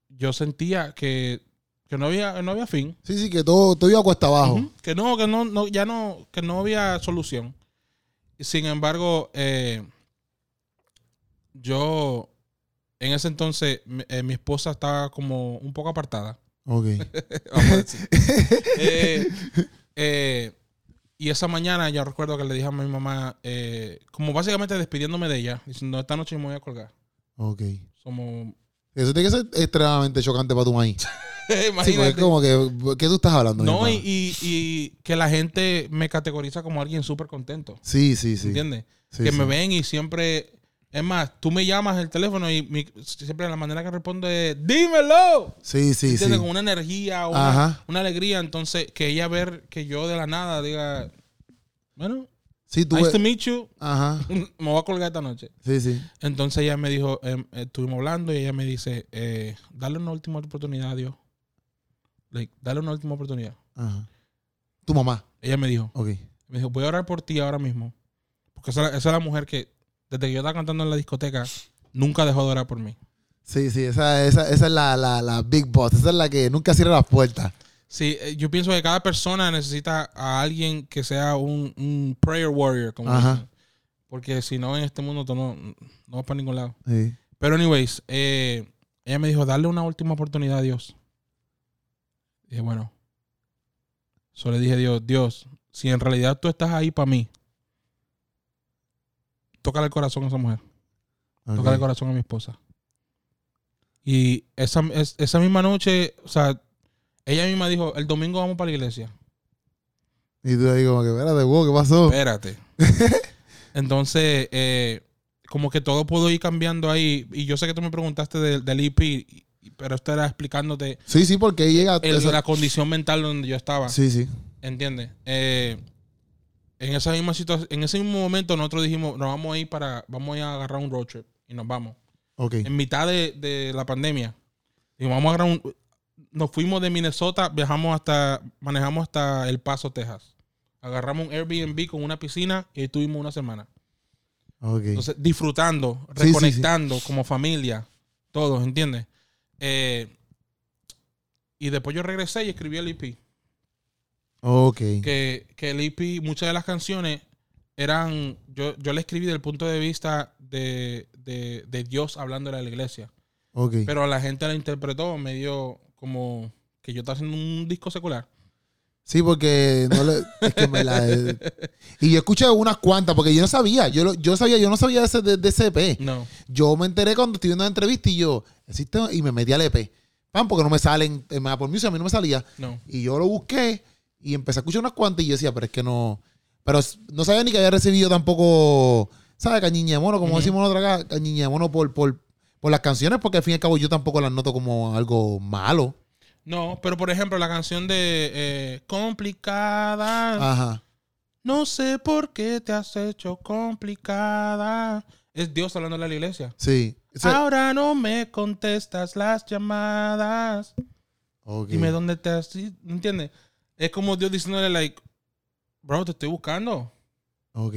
Speaker 2: yo sentía que, que no había no había fin.
Speaker 1: Sí, sí, que todo, todo iba cuesta abajo.
Speaker 2: Que no, que no, no, ya no, que no había solución. Sin embargo, eh, yo en ese entonces mi, eh, mi esposa estaba como un poco apartada.
Speaker 1: Ok.
Speaker 2: Vamos a decir. Eh, eh, y esa mañana yo recuerdo que le dije a mi mamá, eh, como básicamente despidiéndome de ella, diciendo, esta noche me voy a colgar.
Speaker 1: Ok.
Speaker 2: Somos...
Speaker 1: Eso tiene que ser extremadamente chocante para tu maíz. Sí, porque es
Speaker 2: Imagínate.
Speaker 1: como que, ¿qué tú estás hablando?
Speaker 2: no, y, y- y que la gente me categoriza como alguien súper contento.
Speaker 1: Sí, sí, sí.
Speaker 2: ¿Entiendes?
Speaker 1: Sí,
Speaker 2: que
Speaker 1: sí.
Speaker 2: me ven y siempre... Es más, tú me llamas el teléfono y mi- siempre la manera que respondo es, dímelo.
Speaker 1: Sí, sí, sí.
Speaker 2: Con una energía, una, alegría. Entonces, que ella ver que yo de la nada diga, bueno,
Speaker 1: Sí, tú
Speaker 2: nice
Speaker 1: ves-
Speaker 2: to meet you.
Speaker 1: Ajá.
Speaker 2: Me voy a colgar esta noche.
Speaker 1: Sí, sí.
Speaker 2: Entonces ella me dijo, em, eh, estuvimos hablando y ella me dice, eh, dale una última oportunidad a Dios. Like, dale una última oportunidad.
Speaker 1: Ajá. Tu mamá.
Speaker 2: Ella me dijo,
Speaker 1: Ok.
Speaker 2: me dijo, voy a orar por ti ahora mismo. Porque esa, esa es la mujer que, desde que yo estaba cantando en la discoteca, nunca dejó de orar por mí.
Speaker 1: Sí, sí, esa, esa, esa es la, la, la big boss. Esa es la que nunca cierra las puertas.
Speaker 2: Sí, eh, yo pienso que cada persona necesita a alguien que sea un, un prayer warrior, como
Speaker 1: Ajá.
Speaker 2: dicen. Porque si no, en este mundo tú no, no vas para ningún lado.
Speaker 1: Sí.
Speaker 2: Pero, anyways, eh, ella me dijo, darle una última oportunidad a Dios. dije, bueno. Solo le dije a Dios, Dios, si en realidad tú estás ahí para mí, tócale el corazón a esa mujer.
Speaker 1: Ok.
Speaker 2: Tócale el corazón a mi esposa. Y esa, es- esa misma noche, o sea, ella misma dijo, el domingo vamos para la iglesia.
Speaker 1: Y tú ahí como que, espérate, wow, ¿qué pasó?
Speaker 2: Espérate. Entonces, eh, como que todo pudo ir cambiando ahí. Y yo sé que tú me preguntaste del, del y- pero esto era explicándote
Speaker 1: Sí, sí, porque llega...
Speaker 2: el-
Speaker 1: esa-
Speaker 2: la condición mental donde yo estaba.
Speaker 1: Sí, sí.
Speaker 2: ¿Entiendes? Eh, en esa misma situación, en ese mismo momento nosotros dijimos, nos vamos a ir para, vamos a ir a agarrar un road trip y nos vamos.
Speaker 1: Ok.
Speaker 2: En mitad de, de la pandemia. Dijimos, vamos a agarrar un, nos fuimos de Minnesota, viajamos hasta, manejamos hasta El Paso, Texas. Agarramos un Airbnb con una piscina y ahí estuvimos una semana.
Speaker 1: Ok.
Speaker 2: Entonces, disfrutando,
Speaker 1: Sí, sí, sí.
Speaker 2: reconectando como familia, todos, ¿entiendes? Eh, y después yo regresé y escribí el EP.
Speaker 1: Ok.
Speaker 2: Que, que el EP, muchas de las canciones eran, yo, yo le escribí desde el punto de vista de, de, de Dios hablando a la iglesia.
Speaker 1: Ok.
Speaker 2: Pero la gente la interpretó medio como que yo estaba haciendo un disco secular.
Speaker 1: Sí, porque no le, es que me la- eh, y yo escuché unas cuantas porque yo no sabía, yo yo sabía, yo no sabía de ese de, de ese EP.
Speaker 2: No.
Speaker 1: Yo me enteré cuando estuve viendo una entrevista y yo existe y me metí al EP. Pam, porque no me salen en Apple Music, a mí no me salía.
Speaker 2: No.
Speaker 1: Y yo lo busqué y empecé a escuchar unas cuantas y yo decía, pero es que no, pero no sabía ni que había recibido tampoco, ¿sabes? Cañiña de mono, como decimos nosotros acá, cañiña de mono por, por, por las canciones, porque al fin y al cabo yo tampoco las noto como algo malo.
Speaker 2: No, pero por ejemplo, la canción de eh, Complicada.
Speaker 1: Ajá.
Speaker 2: No sé por qué te has hecho complicada. Es Dios hablando a la iglesia.
Speaker 1: Sí. O sea,
Speaker 2: Ahora no me contestas las llamadas. Dime dónde te has... ¿Entiendes? Es como Dios diciéndole, like, bro, te estoy buscando.
Speaker 1: Ok.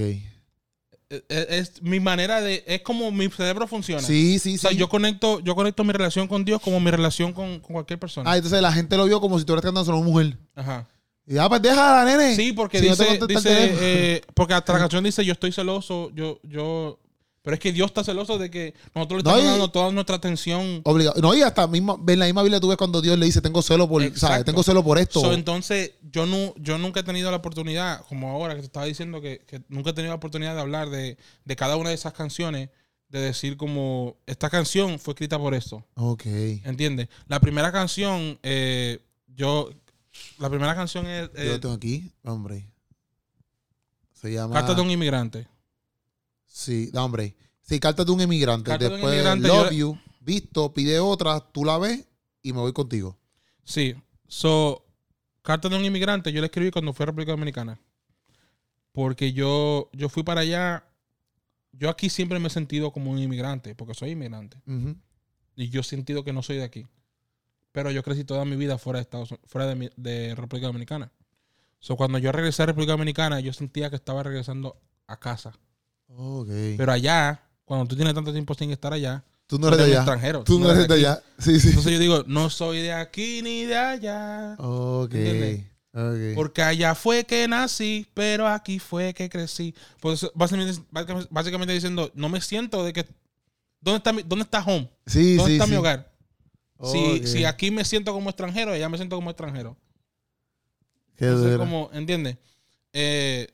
Speaker 2: Es, es mi manera de... Es como mi cerebro funciona.
Speaker 1: Sí, sí,
Speaker 2: O sea,
Speaker 1: sí.
Speaker 2: yo conecto, yo conecto mi relación con Dios como mi relación con, con cualquier persona.
Speaker 1: Ah, entonces la gente lo vio como si tú eras cantando a una mujer.
Speaker 2: Ajá.
Speaker 1: Y ah, pues déjala, nene.
Speaker 2: Sí, porque
Speaker 1: Si
Speaker 2: dice, dice eh, porque hasta la canción dice yo estoy celoso, yo, yo, Pero es que Dios está celoso de que nosotros le
Speaker 1: No,
Speaker 2: estamos
Speaker 1: y-
Speaker 2: dando toda nuestra atención.
Speaker 1: Obligado. No, y hasta mismo, en la misma Biblia tú ves cuando Dios le dice, tengo celo por. ¿sabes? Tengo celo por esto.
Speaker 2: So, entonces, yo, no, yo nunca he tenido la oportunidad, como ahora que te estaba diciendo, que, que nunca he tenido la oportunidad de hablar de, de cada una de esas canciones, de decir como, esta canción fue escrita por esto.
Speaker 1: ok.
Speaker 2: ¿Entiendes? La primera canción, eh, yo, la primera canción es
Speaker 1: Yo
Speaker 2: eh,
Speaker 1: lo tengo aquí, hombre. Se llama...
Speaker 2: Carta de un inmigrante.
Speaker 1: Sí, no, hombre. Sí, carta de un.
Speaker 2: Carta de un
Speaker 1: Después,
Speaker 2: inmigrante,
Speaker 1: Love
Speaker 2: yo-
Speaker 1: You, visto, pide otra, tú la ves y me voy contigo.
Speaker 2: Sí. So, Carta de un inmigrante, yo la escribí cuando fui a República Dominicana. Porque yo, yo fui para allá. Yo aquí siempre me he sentido como un inmigrante, porque soy inmigrante. Y yo he sentido que no soy de aquí. Pero yo crecí toda mi vida fuera de Estados Unidos, fuera de, mi- de República Dominicana. So, cuando yo regresé a República Dominicana, yo sentía que estaba regresando a casa.
Speaker 1: Ok.
Speaker 2: Pero allá, cuando tú tienes tanto tiempo sin estar allá,
Speaker 1: tú no eres de allá.
Speaker 2: extranjero.
Speaker 1: Tú no eres de
Speaker 2: aquí.
Speaker 1: allá. Sí, sí.
Speaker 2: Entonces yo digo, no soy de aquí ni de allá.
Speaker 1: Ok.
Speaker 2: ¿Entiendes?
Speaker 1: Ok.
Speaker 2: Porque allá fue que nací, pero aquí fue que crecí. Por eso, básicamente, básicamente- diciendo, no me siento de que. ¿Dónde está mi, dónde está home?
Speaker 1: Sí,
Speaker 2: ¿Dónde
Speaker 1: sí,
Speaker 2: está
Speaker 1: sí.
Speaker 2: mi hogar? Si, si aquí me siento como extranjero, allá me siento como extranjero.
Speaker 1: Qué
Speaker 2: Entonces, como, ¿entiendes? Eh,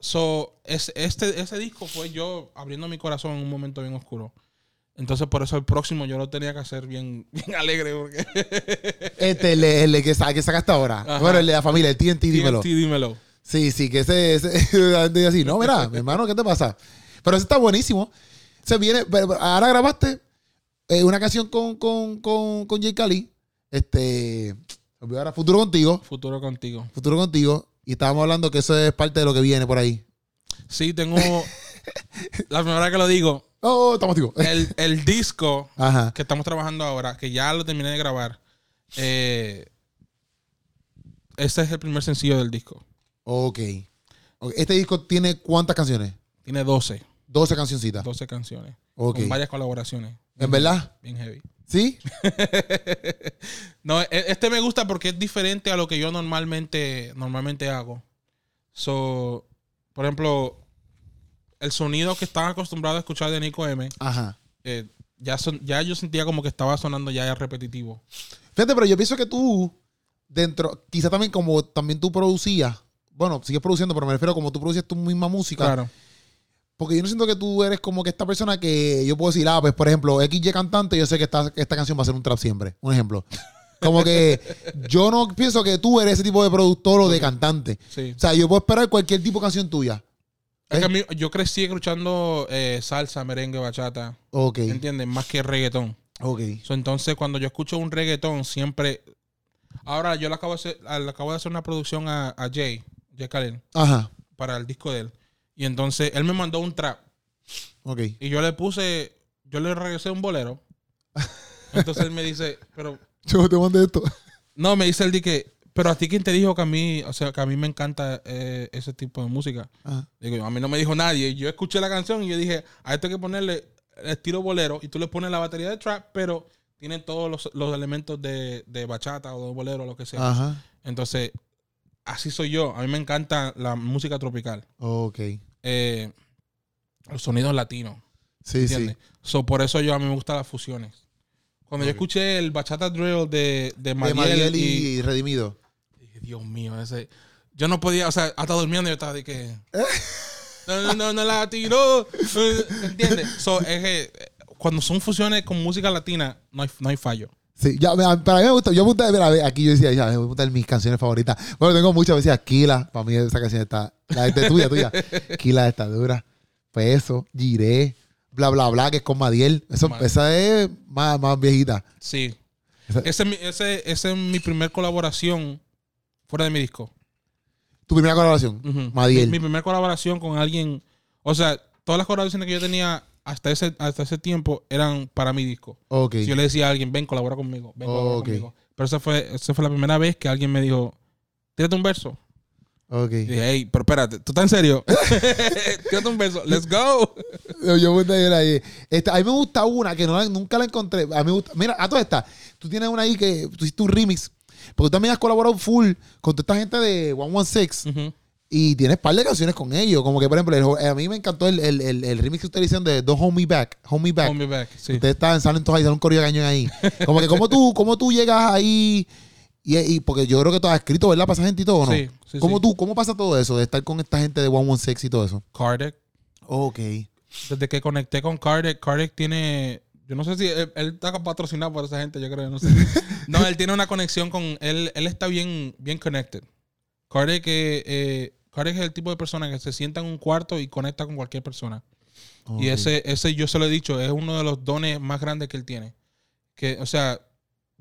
Speaker 2: so, es- este, ese disco fue yo abriendo mi corazón en un momento bien oscuro. Entonces, por eso el próximo yo lo tenía que hacer bien, bien alegre. Porque
Speaker 1: Este, el, el, que, sa- que sacaste ahora.
Speaker 2: Ajá.
Speaker 1: Bueno, el de la familia, el TNT, dímelo.
Speaker 2: TNT, dímelo.
Speaker 1: Sí, sí, que ese, ese así, no, mira, mi hermano, ¿qué te pasa? Pero ese está buenísimo. Se viene, pero- ahora grabaste eh, una canción con, con, con, con Jay Cali. Este, ahora, Futuro Contigo,
Speaker 2: Futuro contigo.
Speaker 1: Futuro Contigo. Y estábamos hablando que eso es parte de lo que viene por ahí.
Speaker 2: Sí, tengo. la primera vez que lo digo,
Speaker 1: Oh, estamos activos.
Speaker 2: el, el disco
Speaker 1: Ajá.
Speaker 2: que estamos trabajando ahora, que ya lo terminé de grabar, eh, ese es el primer sencillo del disco.
Speaker 1: Ok. Este disco tiene cuántas canciones?
Speaker 2: Tiene 12,
Speaker 1: 12 cancioncitas.
Speaker 2: 12 canciones.
Speaker 1: Ok.
Speaker 2: Con varias colaboraciones.
Speaker 1: ¿En verdad?
Speaker 2: Bien heavy.
Speaker 1: ¿Sí?
Speaker 2: no, e- este me gusta porque es diferente a lo que yo normalmente, normalmente hago. So, por ejemplo, el sonido que estaba acostumbrado a escuchar de Nico M,
Speaker 1: Ajá.
Speaker 2: eh, ya, son, ya yo sentía como que estaba sonando ya repetitivo.
Speaker 1: Fíjate, pero yo pienso que tú, dentro, quizá también como también tú producías, bueno, sigues produciendo, pero me refiero a como tú producías tu misma música.
Speaker 2: Claro.
Speaker 1: Porque yo no siento que tú eres como que esta persona que yo puedo decir, ah, pues por ejemplo, XY cantante, yo sé que esta, esta canción va a ser un trap siempre. Un ejemplo. Como que yo no pienso que tú eres ese tipo de productor o de cantante.
Speaker 2: Sí.
Speaker 1: O sea, yo puedo esperar cualquier tipo de canción tuya.
Speaker 2: Es que a mí- yo crecí escuchando eh, salsa, merengue, bachata.
Speaker 1: Ok.
Speaker 2: ¿Entiendes? Más que reggaetón.
Speaker 1: Ok.
Speaker 2: So, entonces, cuando yo escucho un reggaetón, siempre. Ahora, yo le acabo de hacer, le acabo de hacer una producción a, a Jay, Jay Khalil,
Speaker 1: Ajá.
Speaker 2: para el disco de él. Y entonces, él me mandó un trap.
Speaker 1: Ok.
Speaker 2: Y yo le puse. Yo le regresé un bolero. Entonces él me dice, pero.
Speaker 1: Yo te mandé esto.
Speaker 2: No, me dice él di que. Pero a ti, ¿quién te dijo que a mí, o sea, que a mí me encanta eh, ese tipo de música?
Speaker 1: Ajá.
Speaker 2: Digo, a mí no me dijo nadie. Yo escuché la canción y yo dije, a esto hay que ponerle el estilo bolero y tú le pones la batería de trap, pero tiene todos los, los elementos de, de bachata o de bolero, lo que sea.
Speaker 1: Ajá.
Speaker 2: Entonces, así soy yo. A mí me encanta la música tropical.
Speaker 1: Ok.
Speaker 2: Eh, los sonidos latinos.
Speaker 1: Sí,
Speaker 2: ¿Entiendes? So, por eso yo a mí me gustan las fusiones. Cuando yo escuché el bachata drill de, de
Speaker 1: sí. De
Speaker 2: Mariel,
Speaker 1: Mariel y,
Speaker 2: y,
Speaker 1: Redimido.
Speaker 2: dije, Dios mío, ese. Yo no podía, o sea, hasta durmiendo yo estaba de que. No, no, no, no la tiró. ¿Entiendes? So, es que eh, cuando son fusiones con música latina, no hay, no hay fallo.
Speaker 1: Sí, ya, para mí me gusta. Yo apunté, mira, aquí yo decía, ya, me voy a apuntar mis canciones favoritas. Bueno, tengo muchas veces Aquila. Para mí esa canción está. La de tuya, tuya. Aquila está dura. Peso, Giré, bla, bla, bla, que es con Madiel. Eso, esa es más, más viejita.
Speaker 2: Sí.
Speaker 1: Esa-
Speaker 2: Ese, es mi- ese, ese es mi primer colaboración fuera de mi disco.
Speaker 1: Tu primera colaboración,
Speaker 2: Ujú.
Speaker 1: Madiel.
Speaker 2: Mi, mi primera colaboración con alguien. O sea, todas las colaboraciones que yo tenía hasta ese, hasta ese tiempo eran para mi disco.
Speaker 1: ok.
Speaker 2: Si yo le decía a alguien, ven, colabora conmigo, ven, colabora conmigo. Pero esa fue, esa fue la primera vez que alguien me dijo, tírate un verso.
Speaker 1: ok.
Speaker 2: Y dije, hey, pero espérate, ¿tú estás en serio? tírate un verso, let's go.
Speaker 1: Yo, apunté era ahí. Esta, a mí me gusta una que no nunca la encontré. A mí me gusta. Mira, a toda esta. Tú tienes una ahí que tú hiciste un remix. Porque tú también has colaborado full con toda esta gente de 116.
Speaker 2: Ujú.
Speaker 1: Y tienes par de canciones con ellos. Como que, por ejemplo, el- a mí me encantó el, el, el, el remix que ustedes hicieron de Don't Hold Me Back. Hold Me Back.
Speaker 2: Hold me back. Sí.
Speaker 1: Ustedes estaban, salen todos ahí, salen un corrido de cañón ahí. Como que, ¿cómo tú, cómo tú llegas ahí? Y, y porque yo creo que tú has escrito, ¿verdad? Para esa gente y todo, ¿no?
Speaker 2: Sí, sí,
Speaker 1: ¿Cómo
Speaker 2: sí.
Speaker 1: tú, cómo pasa todo eso de estar con esta gente de 116 y todo eso?
Speaker 2: Kardec.
Speaker 1: Ok.
Speaker 2: Desde que conecté con Kardec, Kardec tiene. Yo no sé si él, él está patrocinado por esa gente, yo creo, no sé. No, él tiene una conexión con. Él, él está bien, bien connected. Kardec, eh, eh, Kardec es el tipo de persona que se sienta en un cuarto y conecta con cualquier persona.
Speaker 1: ok.
Speaker 2: Y ese, ese, yo se lo he dicho, es uno de los dones más grandes que él tiene. Que, o sea,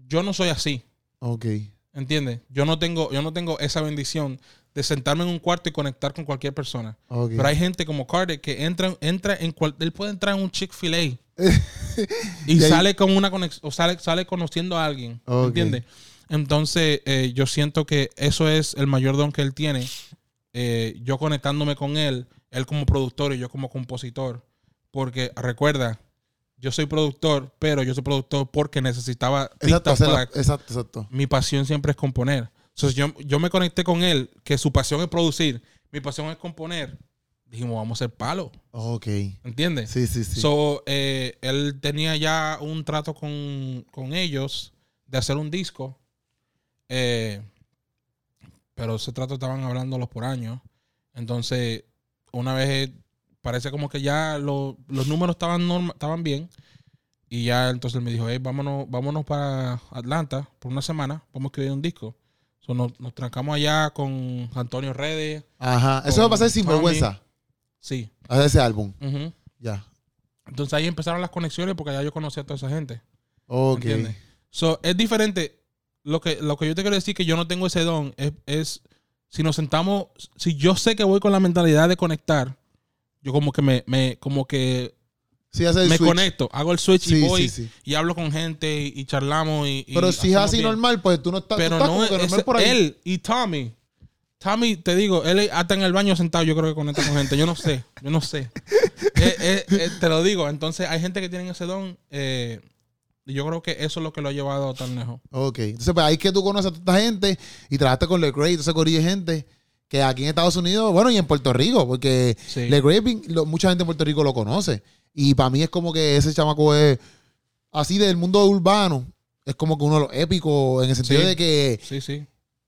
Speaker 2: yo no soy así.
Speaker 1: Ok.
Speaker 2: ¿Entiendes? Yo no tengo, yo no tengo esa bendición de sentarme en un cuarto y conectar con cualquier persona.
Speaker 1: Ok.
Speaker 2: Pero hay gente como Kardec que entra, entra en cual, él puede entrar en un Chick-fil-A y,
Speaker 1: Y ahí-
Speaker 2: sale con una conexión, o sale, sale conociendo a alguien.
Speaker 1: Ok.
Speaker 2: ¿Entiendes? Entonces, eh, yo siento que eso es el mayor don que él tiene. Eh, yo conectándome con él, él como productor y yo como compositor. Porque recuerda, yo soy productor, pero yo soy productor porque necesitaba
Speaker 1: Exacto,
Speaker 2: para-
Speaker 1: exacto, exacto.
Speaker 2: mi pasión siempre es componer. Entonces yo, yo me conecté con él, que su pasión es producir, mi pasión es componer. Dijimos, vamos a hacer palo,
Speaker 1: Ok.
Speaker 2: ¿entiendes?
Speaker 1: Sí, sí, sí.
Speaker 2: So, eh, él tenía ya un trato con, con ellos de hacer un disco. eh, pero ese trato estaban hablándolos por años. Entonces, una vez eh, parece como que ya lo- los números estaban, norma- estaban bien. Y ya entonces él me dijo, hey, vámonos, vámonos para Atlanta por una semana. Vamos a escribir un disco. So, nos, nos trancamos allá con Antonio Redes.
Speaker 1: Ajá. Eso va a pasar sin
Speaker 2: Tommy.
Speaker 1: vergüenza.
Speaker 2: Sí.
Speaker 1: Hacer ese álbum. Ya.
Speaker 2: Entonces ahí empezaron las conexiones porque ya yo conocía a toda esa gente.
Speaker 1: Ok.
Speaker 2: ¿Entiendes? So, es diferente. Lo que, lo que yo te quiero decir que yo no tengo ese don es, es si nos sentamos, si yo sé que voy con la mentalidad de conectar, yo como que me, me como que
Speaker 1: Sí, hacer el
Speaker 2: me
Speaker 1: switch.
Speaker 2: conecto, hago el switch
Speaker 1: Sí,
Speaker 2: y voy
Speaker 1: sí,
Speaker 2: y hablo con gente y, y charlamos y, y
Speaker 1: Pero si es así
Speaker 2: bien.
Speaker 1: normal, pues tú no estás, tú
Speaker 2: Pero
Speaker 1: estás
Speaker 2: no
Speaker 1: como que por ahí.
Speaker 2: él y Tommy. Tommy, te digo, él hasta en el baño sentado, yo creo que conecta con gente. Yo no sé, yo no sé. Eh, eh, eh, te lo digo. Entonces, hay gente que tiene ese don. Y yo creo que eso es lo que lo ha llevado tan lejos.
Speaker 1: Ok. Entonces, pues ahí es que tú conoces a toda esta gente y trabajaste con todo ese corillo de gente que aquí en Estados Unidos, bueno, y en Puerto Rico, porque
Speaker 2: Sí.
Speaker 1: Lo- mucha gente en Puerto Rico lo conoce. Y para mí es como que ese chamaco es así del mundo urbano. Es como que uno de los épicos en el sentido
Speaker 2: Sí.
Speaker 1: de que
Speaker 2: Sí, sí.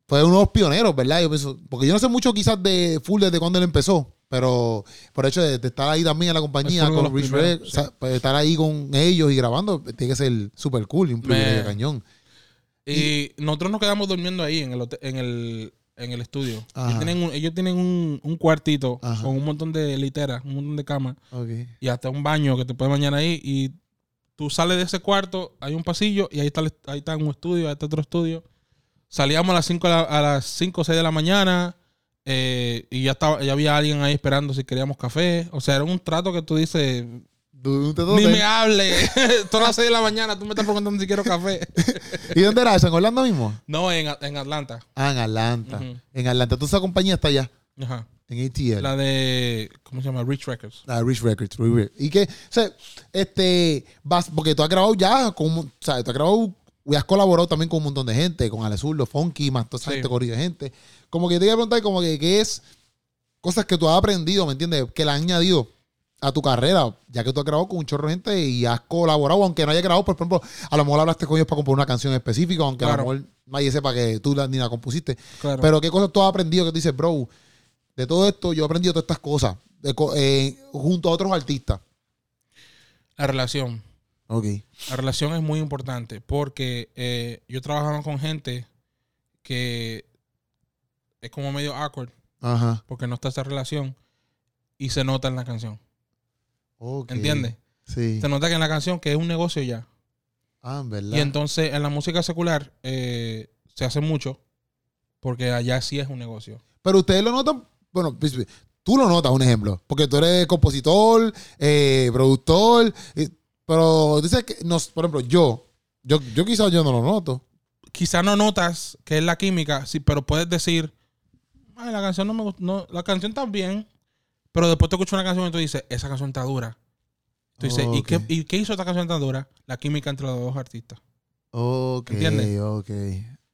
Speaker 1: fue uno de los pioneros, ¿verdad? Yo pienso, porque yo no sé mucho quizás de Full desde cuando él empezó, pero por hecho de, de estar ahí también en la compañía
Speaker 2: Es
Speaker 1: con
Speaker 2: los
Speaker 1: Rich
Speaker 2: primeros,
Speaker 1: Red,
Speaker 2: sí.
Speaker 1: o sea, pues, estar ahí con ellos y grabando, tiene que ser súper cool y un privilegio cañón.
Speaker 2: Y nosotros nos quedamos durmiendo ahí en el, hotel- en el, en el estudio. Ellos tienen, un, ellos tienen un, un cuartito
Speaker 1: Ajá.
Speaker 2: con un montón de literas, un montón de camas y hasta un baño que te puedes bañar ahí. Y tú sales de ese cuarto, hay un pasillo y ahí está, ahí está un estudio, ahí está otro estudio. Salíamos a las 5 a las 5 o 6 de la mañana eh, y ya, estaba, ya había alguien ahí esperando si queríamos café. O sea, era un trato que tú dices,
Speaker 1: ¿Tú- tú- tú-
Speaker 2: ni me hable. Todas las 6 de la mañana tú me estás preguntando si quiero café.
Speaker 1: ¿Y dónde era eso? ¿En Orlando mismo?
Speaker 2: no, en, en Atlanta.
Speaker 1: Ah, en Atlanta. En Atlanta. ¿Tú esa compañía está allá?
Speaker 2: Ajá.
Speaker 1: En ATL.
Speaker 2: La de, ¿cómo se llama? Rich Records.
Speaker 1: La Rich Records. Rich Records. Y que, o sea, este, vas, porque tú has grabado ya con, o sea, tú has grabado y has colaborado también con un montón de gente, con Alezurdo, Funky, más toda esa
Speaker 2: Sí.
Speaker 1: gente, corrida de gente. Como que te iba a preguntar, como que, ¿qué es cosas que tú has aprendido, ¿me entiendes? Que le han añadido a tu carrera, ya que tú has grabado con un chorro de gente y has colaborado, aunque no hayas grabado, por ejemplo, a lo mejor hablaste con ellos para componer una canción específica, aunque a
Speaker 2: Claro.
Speaker 1: lo mejor nadie sepa que tú la, ni la compusiste.
Speaker 2: Claro.
Speaker 1: Pero ¿qué cosas tú has aprendido que tú dices, bro? De todo esto yo he aprendido todas estas cosas de eh, junto a otros artistas.
Speaker 2: la relación.
Speaker 1: Ok.
Speaker 2: La relación es muy importante porque eh, yo trabajaba con gente que es como medio awkward
Speaker 1: Ajá.
Speaker 2: porque no está esa relación y se nota en la canción.
Speaker 1: Ok.
Speaker 2: ¿Entiendes?
Speaker 1: Sí.
Speaker 2: Se nota que en la canción que es un negocio ya.
Speaker 1: Ah, en verdad.
Speaker 2: Y entonces en la música secular eh, se hace mucho porque allá sí es un negocio.
Speaker 1: Pero ustedes lo notan, bueno, pues, tú lo notas, un ejemplo, porque tú eres compositor, eh, productor, eh, pero dices que, nos, por ejemplo, yo, yo, yo quizás yo no lo noto.
Speaker 2: Quizá no notas que es la química, sí, pero puedes decir, "Ay, la canción no me gustó, no, la canción está bien, pero después te escuchas una canción y tú dices, esa canción está dura. Tú dices, ¿y, qué, ¿y qué hizo esta canción tan dura? La química entre los dos artistas.
Speaker 1: Ok,
Speaker 2: ¿Entiendes?
Speaker 1: ok.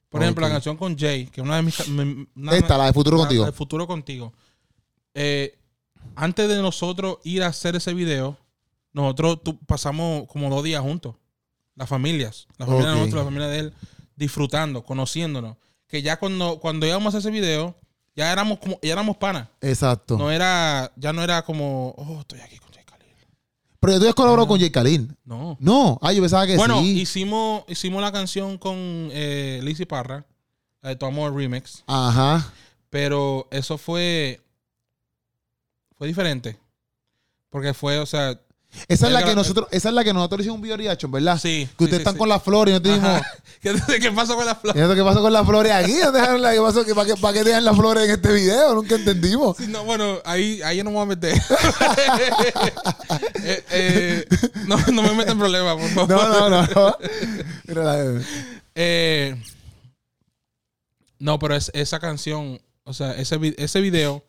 Speaker 2: Por ejemplo, la canción con Jay, que es una de mis... una-
Speaker 1: Esta, la de Futuro Contigo.
Speaker 2: la de Futuro Contigo. Eh, antes de nosotros ir a hacer ese video, nosotros tu- pasamos como dos días juntos. Las familias. La familia
Speaker 1: Ok.
Speaker 2: de nosotros, la familia de él, disfrutando, conociéndonos. Que ya cuando, cuando íbamos a hacer ese video, ya éramos como, ya éramos panas.
Speaker 1: Exacto.
Speaker 2: No era, ya no era como, oh, estoy aquí con Jay Khalil.
Speaker 1: Pero ya tú has colaborado con Jay Khalil.
Speaker 2: No.
Speaker 1: No. Ah, yo pensaba que
Speaker 2: Bueno,
Speaker 1: sí.
Speaker 2: hicimos, hicimos la canción con eh, Lizzy Parra, la de Tu Amor Remix,
Speaker 1: Ajá.
Speaker 2: pero eso fue fue diferente. Porque fue, o sea,
Speaker 1: Esa es la que nosotros, esa es la que nosotros hicimos un video reaction, ¿verdad?
Speaker 2: sí.
Speaker 1: Que ustedes están con las flores y no te dijimos.
Speaker 2: ¿Qué, ¿Qué pasó con las flores?
Speaker 1: ¿y esto qué pasó con las flores aquí? ¿Dónde dejaron la- ¿Qué pasó? ¿Que ¿Para qué, para qué dejan las flores en este video? Nunca entendimos.
Speaker 2: Sí, no, bueno, ahí, ahí yo no me voy a meter. Eh, eh, no, no me metan en problemas, por favor.
Speaker 1: No, no, no. la-
Speaker 2: Eh, no, pero es, esa canción, o sea, ese, ese video,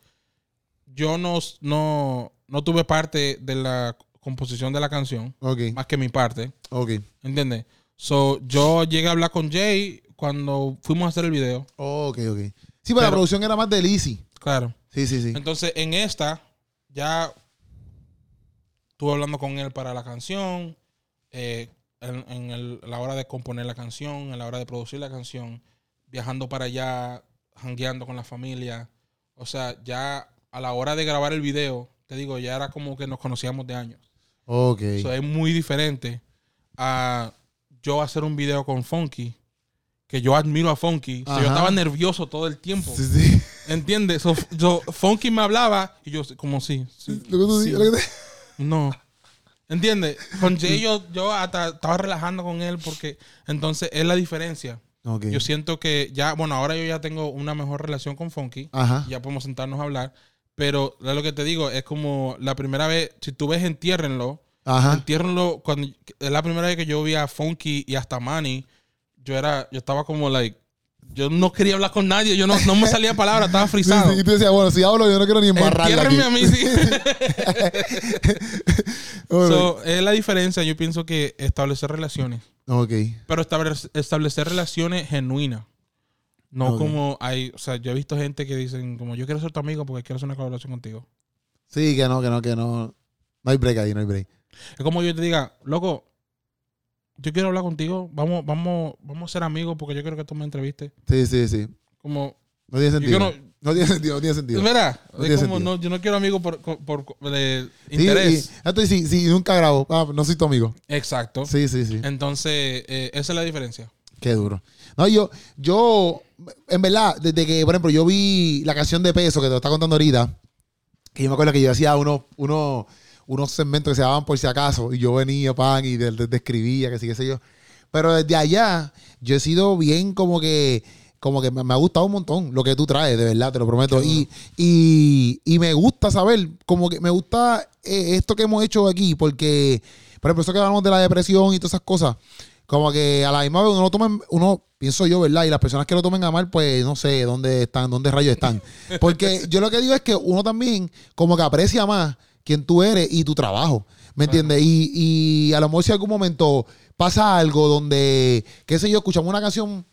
Speaker 2: yo no, no, no tuve parte de la composición de la canción, más que mi parte,
Speaker 1: ok.
Speaker 2: ¿entiendes? So, yo llegué a hablar con Jay cuando fuimos a hacer el video,
Speaker 1: Ok, ok. Sí, pero, la producción era más de Lizzy.
Speaker 2: claro.
Speaker 1: Sí, sí, sí.
Speaker 2: Entonces, en esta, ya estuve hablando con él para la canción, eh, en, en el- la hora de componer la canción, en la hora de producir la canción, viajando para allá, jangueando con la familia. O sea, ya a la hora de grabar el video, te digo, ya era como que nos conocíamos de años.
Speaker 1: Ok.
Speaker 2: Eso es muy diferente a yo hacer un video con Funky, que yo admiro a Funky. So, yo estaba nervioso todo el tiempo.
Speaker 1: Sí, sí.
Speaker 2: ¿Entiendes? So, yo- Funky me hablaba y yo, como sí, sí,
Speaker 1: Lo que tú
Speaker 2: sí. no. ¿Entiendes? Con Jay yo, yo hasta estaba relajando con él porque entonces es la diferencia.
Speaker 1: Ok.
Speaker 2: Yo siento que ya, bueno, ahora yo ya tengo una mejor relación con Funky.
Speaker 1: Ajá.
Speaker 2: Ya podemos sentarnos a hablar. Pero es lo que te digo, es como la primera vez, si tú ves Entiérrenlo,
Speaker 1: Ajá.
Speaker 2: Entiérrenlo, cuando es la primera vez que yo vi a Funky y hasta Manny, yo era, yo estaba como like, yo no quería hablar con nadie, yo no, no me salía palabra, estaba frisado.
Speaker 1: Y tú decías, bueno, si hablo, yo no quiero ni embarrarla aquí.
Speaker 2: A mí, sí. So, es la diferencia, yo pienso que establecer relaciones,
Speaker 1: ok.
Speaker 2: pero establecer, establecer relaciones genuinas. No como hay, o sea, yo he visto gente que dicen como yo quiero ser tu amigo porque quiero hacer una colaboración contigo.
Speaker 1: Sí, que no, que no, que no. No hay break ahí, no hay break.
Speaker 2: Es como yo te diga, loco, yo quiero hablar contigo, vamos, vamos, vamos a ser amigos porque yo quiero que tú me entrevistes.
Speaker 1: Sí, sí, sí.
Speaker 2: Como,
Speaker 1: No tiene sentido. No tiene sentido, no tiene sentido.
Speaker 2: es verdad,
Speaker 1: No
Speaker 2: es como, no, yo no quiero amigos por, por, por- de
Speaker 1: Sí,
Speaker 2: interés.
Speaker 1: y- entonces, sí, sí, nunca grabo. Ah, no soy tu amigo.
Speaker 2: Exacto.
Speaker 1: Sí, sí, sí.
Speaker 2: Entonces, eh, esa es la diferencia.
Speaker 1: Qué duro. No, yo, yo, en verdad, desde que, por ejemplo, yo vi la canción de peso que te lo está contando ahorita, que yo me acuerdo que yo hacía unos, unos, unos segmentos que se llamaban por si acaso, y yo venía, pan, y de- de- describía, que sí, qué sé yo. Pero desde allá, yo he sido bien como que, como que me, ha gustado un montón lo que tú traes, de verdad, te lo prometo. Y, y me gusta saber, como que me gusta eh, esto que hemos hecho aquí, porque, por ejemplo, eso que hablamos de la depresión y todas esas cosas, como que a la misma vez uno lo toma, en- uno, pienso yo, ¿verdad? Y las personas que lo tomen a mal, pues no sé dónde están, dónde rayos están. Porque yo lo que digo es que uno también como que aprecia más quién tú eres y tu trabajo. ¿Me entiendes? Y, y a lo mejor si algún momento pasa algo donde, qué sé yo, escuchamos una canción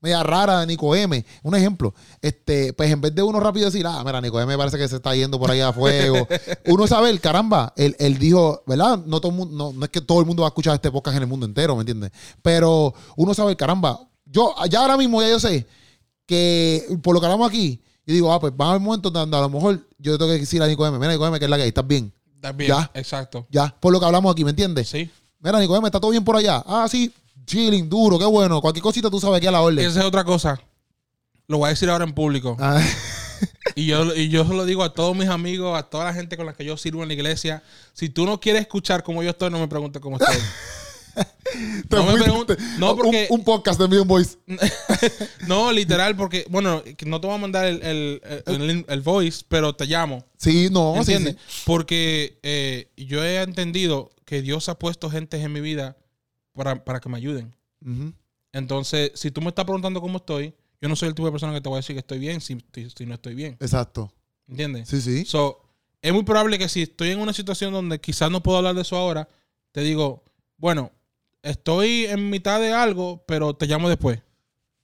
Speaker 1: media rara de Nico M, un ejemplo, este, pues en vez de uno rápido decir, ah, mira, Nico M parece que se está yendo por ahí a fuego, uno sabe, el caramba, él, él dijo, ¿verdad? No, todo el mundo, no, no es que todo el mundo va a escuchar este podcast en el mundo entero, ¿me entiendes? Pero uno sabe, caramba, yo, ya ahora mismo ya yo sé que por lo que hablamos aquí, yo digo, ah, pues va a haber momentos donde a lo mejor yo tengo que decir a Nico M, mira, Nico M, que es la que hay, estás bien,
Speaker 2: También,
Speaker 1: Ya.
Speaker 2: exacto.
Speaker 1: ya, por lo que hablamos aquí, ¿me entiendes?
Speaker 2: Sí.
Speaker 1: Mira, Nico M, está todo bien por allá, ah, sí, chilling, duro, qué bueno, cualquier cosita tú sabes que a la orden.
Speaker 2: Esa es otra cosa. Lo voy a decir ahora en público.
Speaker 1: Ah,
Speaker 2: Y yo, y yo se lo digo a todos mis amigos, a toda la gente con la que yo sirvo en la iglesia. Si tú no quieres escuchar cómo yo estoy, no me preguntes cómo estoy. No me preguntes. No, porque.
Speaker 1: Un, podcast de Million Boys.
Speaker 2: No, literal, porque. Bueno, no te voy a mandar el, el, el- el voice, pero te llamo.
Speaker 1: Sí, no, sí,
Speaker 2: ¿Entiendes?
Speaker 1: sí.
Speaker 2: Porque eh, yo he entendido que Dios ha puesto gente en mi vida para, para que me ayuden. Entonces, si tú me estás preguntando cómo estoy, yo no soy el tipo de persona que te voy a decir que estoy bien si, si- si no estoy bien.
Speaker 1: Exacto.
Speaker 2: ¿Entiendes?
Speaker 1: Sí, sí.
Speaker 2: So, es muy probable que si estoy en una situación donde quizás no puedo hablar de eso ahora, te digo, bueno, estoy en mitad de algo, pero te llamo después.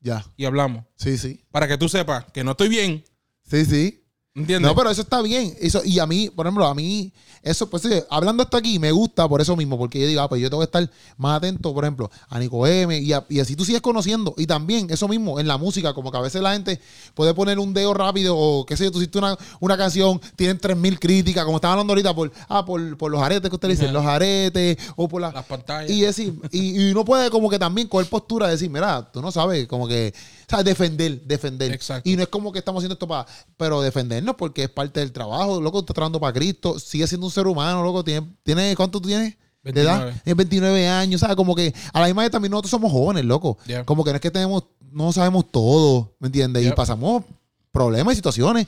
Speaker 1: Ya.
Speaker 2: y hablamos.
Speaker 1: Sí, sí.
Speaker 2: Para que tú sepas que no estoy bien.
Speaker 1: Sí, sí.
Speaker 2: ¿Entiendes?
Speaker 1: No, pero eso está bien. Eso, y a mí, por ejemplo, a mí, eso, pues sí, hablando esto aquí, me gusta por eso mismo, porque yo digo, ah, pues yo tengo que estar más atento, por ejemplo, a Nico M, y, a- y así tú sigues conociendo. Y también, eso mismo, en la música, como que a veces la gente puede poner un dedo rápido, o qué sé yo, tú hiciste una, una canción, tienen 3.000 críticas, como estaban hablando ahorita, por, ah, por, por los aretes que usted dice,
Speaker 2: Ajá.
Speaker 1: los aretes, o por la,
Speaker 2: Las pantallas.
Speaker 1: y decir, y, y uno puede como que también coger postura, decir, mira, tú no sabes, como que, ¿sabes? Defender, defender.
Speaker 2: Exacto.
Speaker 1: Y no es como que estamos haciendo esto para, pero defendernos porque es parte del trabajo, loco, estás trabajando para Cristo, sigue siendo un ser humano, loco, tiene, tiene ¿cuánto tú tienes? De edad,
Speaker 2: 29.
Speaker 1: tienes 29 años, ¿sabes? Como que a la misma vez también nosotros somos jóvenes, loco.
Speaker 2: Yeah.
Speaker 1: Como que no es que tenemos, no sabemos todo, ¿me entiendes? Y pasamos problemas y situaciones,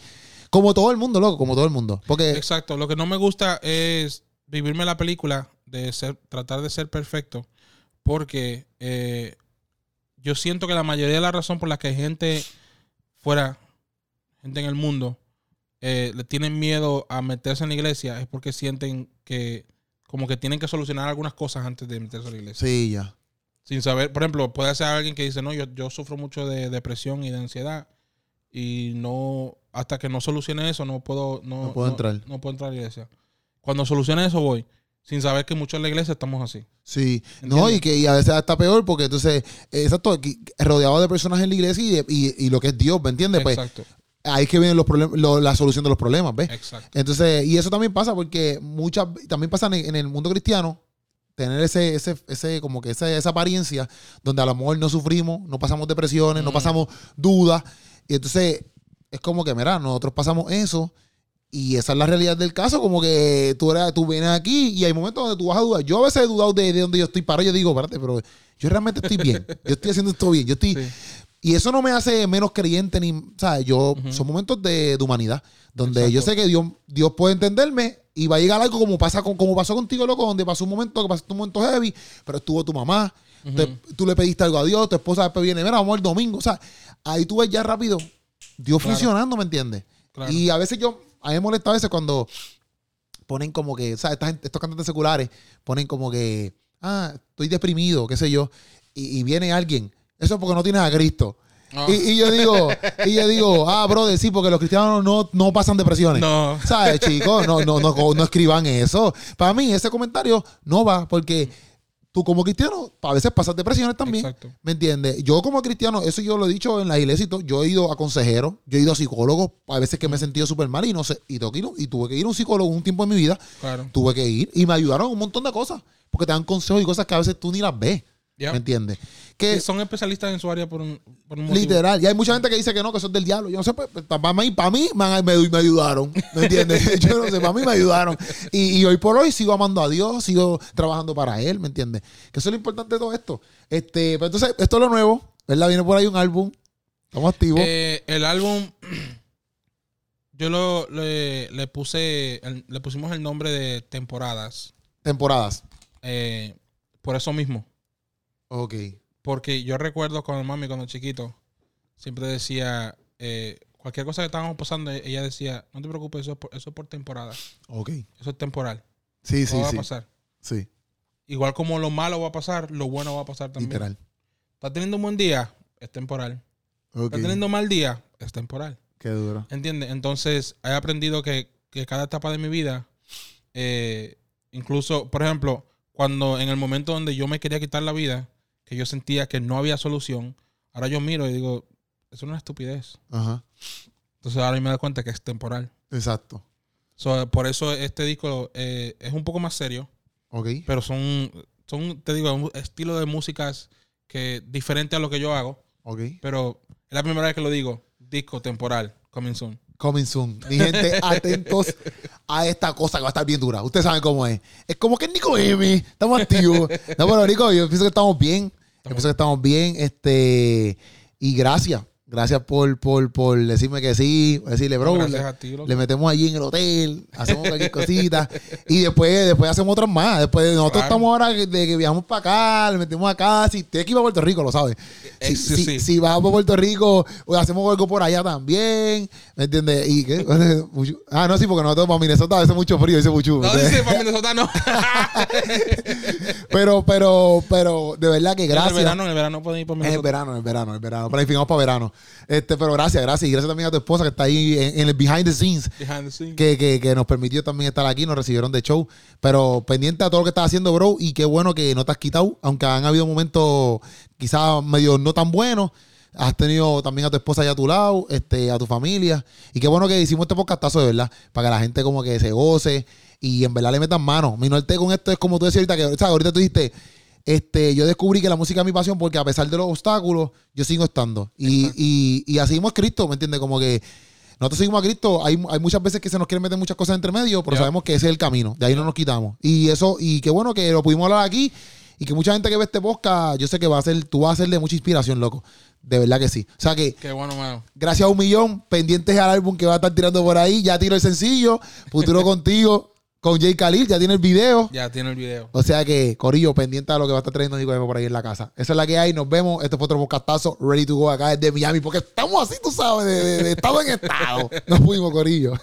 Speaker 1: como todo el mundo, loco, como todo el mundo. Porque,
Speaker 2: Exacto. Lo que no me gusta es vivirme la película de ser, tratar de ser perfecto. Porque eh, yo siento que la mayoría de la razón por la que gente fuera, gente en el mundo, eh, le tienen miedo a meterse en la iglesia es porque sienten que como que tienen que solucionar algunas cosas antes de meterse a la iglesia.
Speaker 1: sí, ya.
Speaker 2: Sin saber, por ejemplo, puede ser alguien que dice, no, yo, yo sufro mucho de depresión y de ansiedad y no, hasta que no solucione eso, no puedo, no,
Speaker 1: No puedo entrar.
Speaker 2: No puedo entrar a la iglesia. Cuando solucione eso voy, sin saber que muchos en la iglesia estamos así.
Speaker 1: Sí, no, y que y a veces está peor porque entonces, exacto, rodeado de personas en la iglesia y, de- y, y lo que es Dios, ¿me entiendes? Pues
Speaker 2: Exacto,
Speaker 1: ahí es que viene los problemas, lo- la solución de los problemas, ¿ves?
Speaker 2: exacto.
Speaker 1: Entonces, y eso también pasa porque muchas, también pasa en, en el mundo cristiano, tener ese, ese, ese, como que esa, esa apariencia donde a lo mejor no sufrimos, no pasamos depresiones, no
Speaker 2: Mm.
Speaker 1: pasamos dudas, y entonces es como que, mira, nosotros pasamos eso. Y esa es la realidad del caso, como que tú, eres, tú vienes aquí y hay momentos donde tú vas a dudar. Yo a veces he dudado de, de donde yo estoy parado. Yo digo, espérate, pero yo realmente estoy bien. Yo estoy haciendo esto bien. Yo estoy,
Speaker 2: Sí.
Speaker 1: y eso no me hace menos creyente ni, ¿sabes? Yo,
Speaker 2: Ujú.
Speaker 1: son momentos de, de humanidad, donde
Speaker 2: Exacto.
Speaker 1: yo sé que Dios, Dios puede entenderme y va a llegar algo como pasa con, como pasó contigo, loco, donde pasó un momento que pasó un momento heavy, pero estuvo tu mamá, te- tú le pediste algo a Dios, tu esposa después viene, mira, vamos el domingo, o sea, ahí tú ves ya rápido Dios
Speaker 2: Claro.
Speaker 1: funcionando, ¿me entiendes?
Speaker 2: Claro.
Speaker 1: Y a veces yo, a mí me molesta a veces cuando ponen como que, ¿sabes? Esta gente- estos cantantes seculares ponen como que, ah, estoy deprimido, qué sé yo, y, y viene alguien, eso es porque no tienes a Cristo.
Speaker 2: Ah.
Speaker 1: Y, y yo digo, y yo digo, ah, brother, sí, porque los cristianos no, no pasan depresiones.
Speaker 2: No.
Speaker 1: ¿Sabes, chicos? No, no, no, no escriban eso. Para mí, ese comentario no va, porque tú como cristiano, a veces pasas depresiones también.
Speaker 2: Exacto.
Speaker 1: ¿Me entiendes? Yo como cristiano, eso yo lo he dicho en la iglesia y todo, yo he ido a consejeros, yo he ido a psicólogos, a veces que me he sentido súper mal y no sé, y, y tuve que ir a un psicólogo un tiempo en mi vida,
Speaker 2: Claro.
Speaker 1: tuve que ir y me ayudaron un montón de cosas, porque te dan consejos y cosas que a veces tú ni las ves, ¿me entiendes? Que
Speaker 2: son especialistas en su área por un, por un motivo.
Speaker 1: literal, y hay mucha gente que dice que no, que es del diablo, yo no sé, pues, para mí, para mí me, me- me ayudaron, ¿me entiendes? yo no sé, para mí me ayudaron. Y, y hoy por hoy sigo amando a Dios, sigo trabajando para Él, ¿me entiendes? Que eso es lo importante de todo esto. Este, pero entonces, esto es lo nuevo, ¿verdad? Viene por ahí un álbum, estamos activos.
Speaker 2: Eh, el álbum, yo lo, le, le puse, le pusimos el nombre de temporadas.
Speaker 1: temporadas.
Speaker 2: eh, por eso mismo.
Speaker 1: Ok.
Speaker 2: Porque yo recuerdo cuando mami, cuando chiquito, siempre decía, eh, cualquier cosa que estábamos pasando, ella decía, no te preocupes, eso es por, eso es por temporada.
Speaker 1: Ok.
Speaker 2: Eso es temporal.
Speaker 1: Sí,
Speaker 2: Eso
Speaker 1: sí,
Speaker 2: va
Speaker 1: sí.
Speaker 2: a pasar.
Speaker 1: Sí,
Speaker 2: Igual como lo malo va a pasar, lo bueno va a pasar también.
Speaker 1: literal.
Speaker 2: Estás teniendo un buen día, es temporal.
Speaker 1: Ok.
Speaker 2: Estás teniendo un mal día, es temporal.
Speaker 1: Qué duro.
Speaker 2: ¿Entiendes? Entonces, he aprendido que, que cada etapa de mi vida, eh, incluso, por ejemplo, cuando en el momento donde yo me quería quitar la vida, que yo sentía que no había solución, ahora yo miro y digo, eso es una estupidez.
Speaker 1: Ajá.
Speaker 2: Entonces ahora me doy cuenta que es temporal.
Speaker 1: Exacto.
Speaker 2: So, por eso este disco eh, es un poco más serio,
Speaker 1: Ok.
Speaker 2: pero son, son, te digo, un estilo de músicas que diferente a lo que yo hago,
Speaker 1: Ok.
Speaker 2: pero es la primera vez que lo digo, disco temporal, coming soon.
Speaker 1: Coming soon. Mi gente, atentos a esta cosa que va a estar bien dura. Ustedes saben cómo es. Es como que Nico M. Estamos activos. No, pero Nico, yo pienso que estamos bien. Yo pienso que estamos bien. Este. Y gracias. Gracias por, por, por decirme que sí. Decirle, bro. Le,
Speaker 2: ti,
Speaker 1: metemos allí en el hotel, hacemos cualquier cosita. y después, después hacemos otras más. Después, nosotros
Speaker 2: Claro.
Speaker 1: estamos ahora de que viajamos para acá, le metemos acá. Si tienes que ir a Puerto Rico, lo sabes.
Speaker 2: Eh,
Speaker 1: Si,
Speaker 2: sí,
Speaker 1: si-
Speaker 2: sí.
Speaker 1: si vas a Puerto Rico, hacemos algo por allá también. ¿Me entiendes? ¿Y qué? Ah, no, sí, porque nosotros para Minnesota hace mucho frío, dice mucho.
Speaker 2: No, dice para Minnesota no.
Speaker 1: Pero, pero, pero, de verdad que
Speaker 2: En
Speaker 1: gracias.
Speaker 2: el verano, en el verano pueden ir para
Speaker 1: En el
Speaker 2: Minnesota.
Speaker 1: verano, en el verano, en el verano. Planificamos para verano. Este, pero gracias, gracias. Y gracias también a tu esposa que está ahí en, en el behind the scenes.
Speaker 2: Behind the scenes.
Speaker 1: Que, que, que nos permitió también estar aquí, nos recibieron de show. Pero pendiente a todo lo que estás haciendo, bro. Y qué bueno que no te has quitado, aunque han habido momentos quizás medio no tan buenos. Has tenido también a tu esposa allá a tu lado, este, a tu familia. Y qué bueno que hicimos este podcastazo de verdad, para que la gente como que se goce y en verdad le metan mano. Mi norte con esto es como tú decías ahorita, que o sea, ahorita tú dijiste, este, yo descubrí que la música es mi pasión porque a pesar de los obstáculos, yo sigo estando. Y, y, y así seguimos Cristo, ¿me entiendes? Como que nosotros seguimos a Cristo. Hay, hay muchas veces que se nos quieren meter muchas cosas entre medio, pero sabemos que ese es el camino. De ahí no nos quitamos. Y eso, y qué bueno que lo pudimos hablar aquí. Y que mucha gente que ve este podcast, yo sé que va a ser, tú vas a ser de mucha inspiración, loco. De verdad que sí. O sea que
Speaker 2: Qué bueno, mano.
Speaker 1: gracias a un millón, pendientes al álbum que va a estar tirando por ahí. Ya tiro el sencillo, Futuro contigo, con Jay Khalil, ya tiene el video.
Speaker 2: Ya tiene el video.
Speaker 1: O sea que, Corillo, pendiente a lo que va a estar trayendo Nico por ahí en la casa. Esa es la que hay. Nos vemos. Este fue otro podcastazo. Ready to go acá desde Miami. Porque estamos así, tú sabes, de, de- de estado en estado. Nos fuimos, Corillo.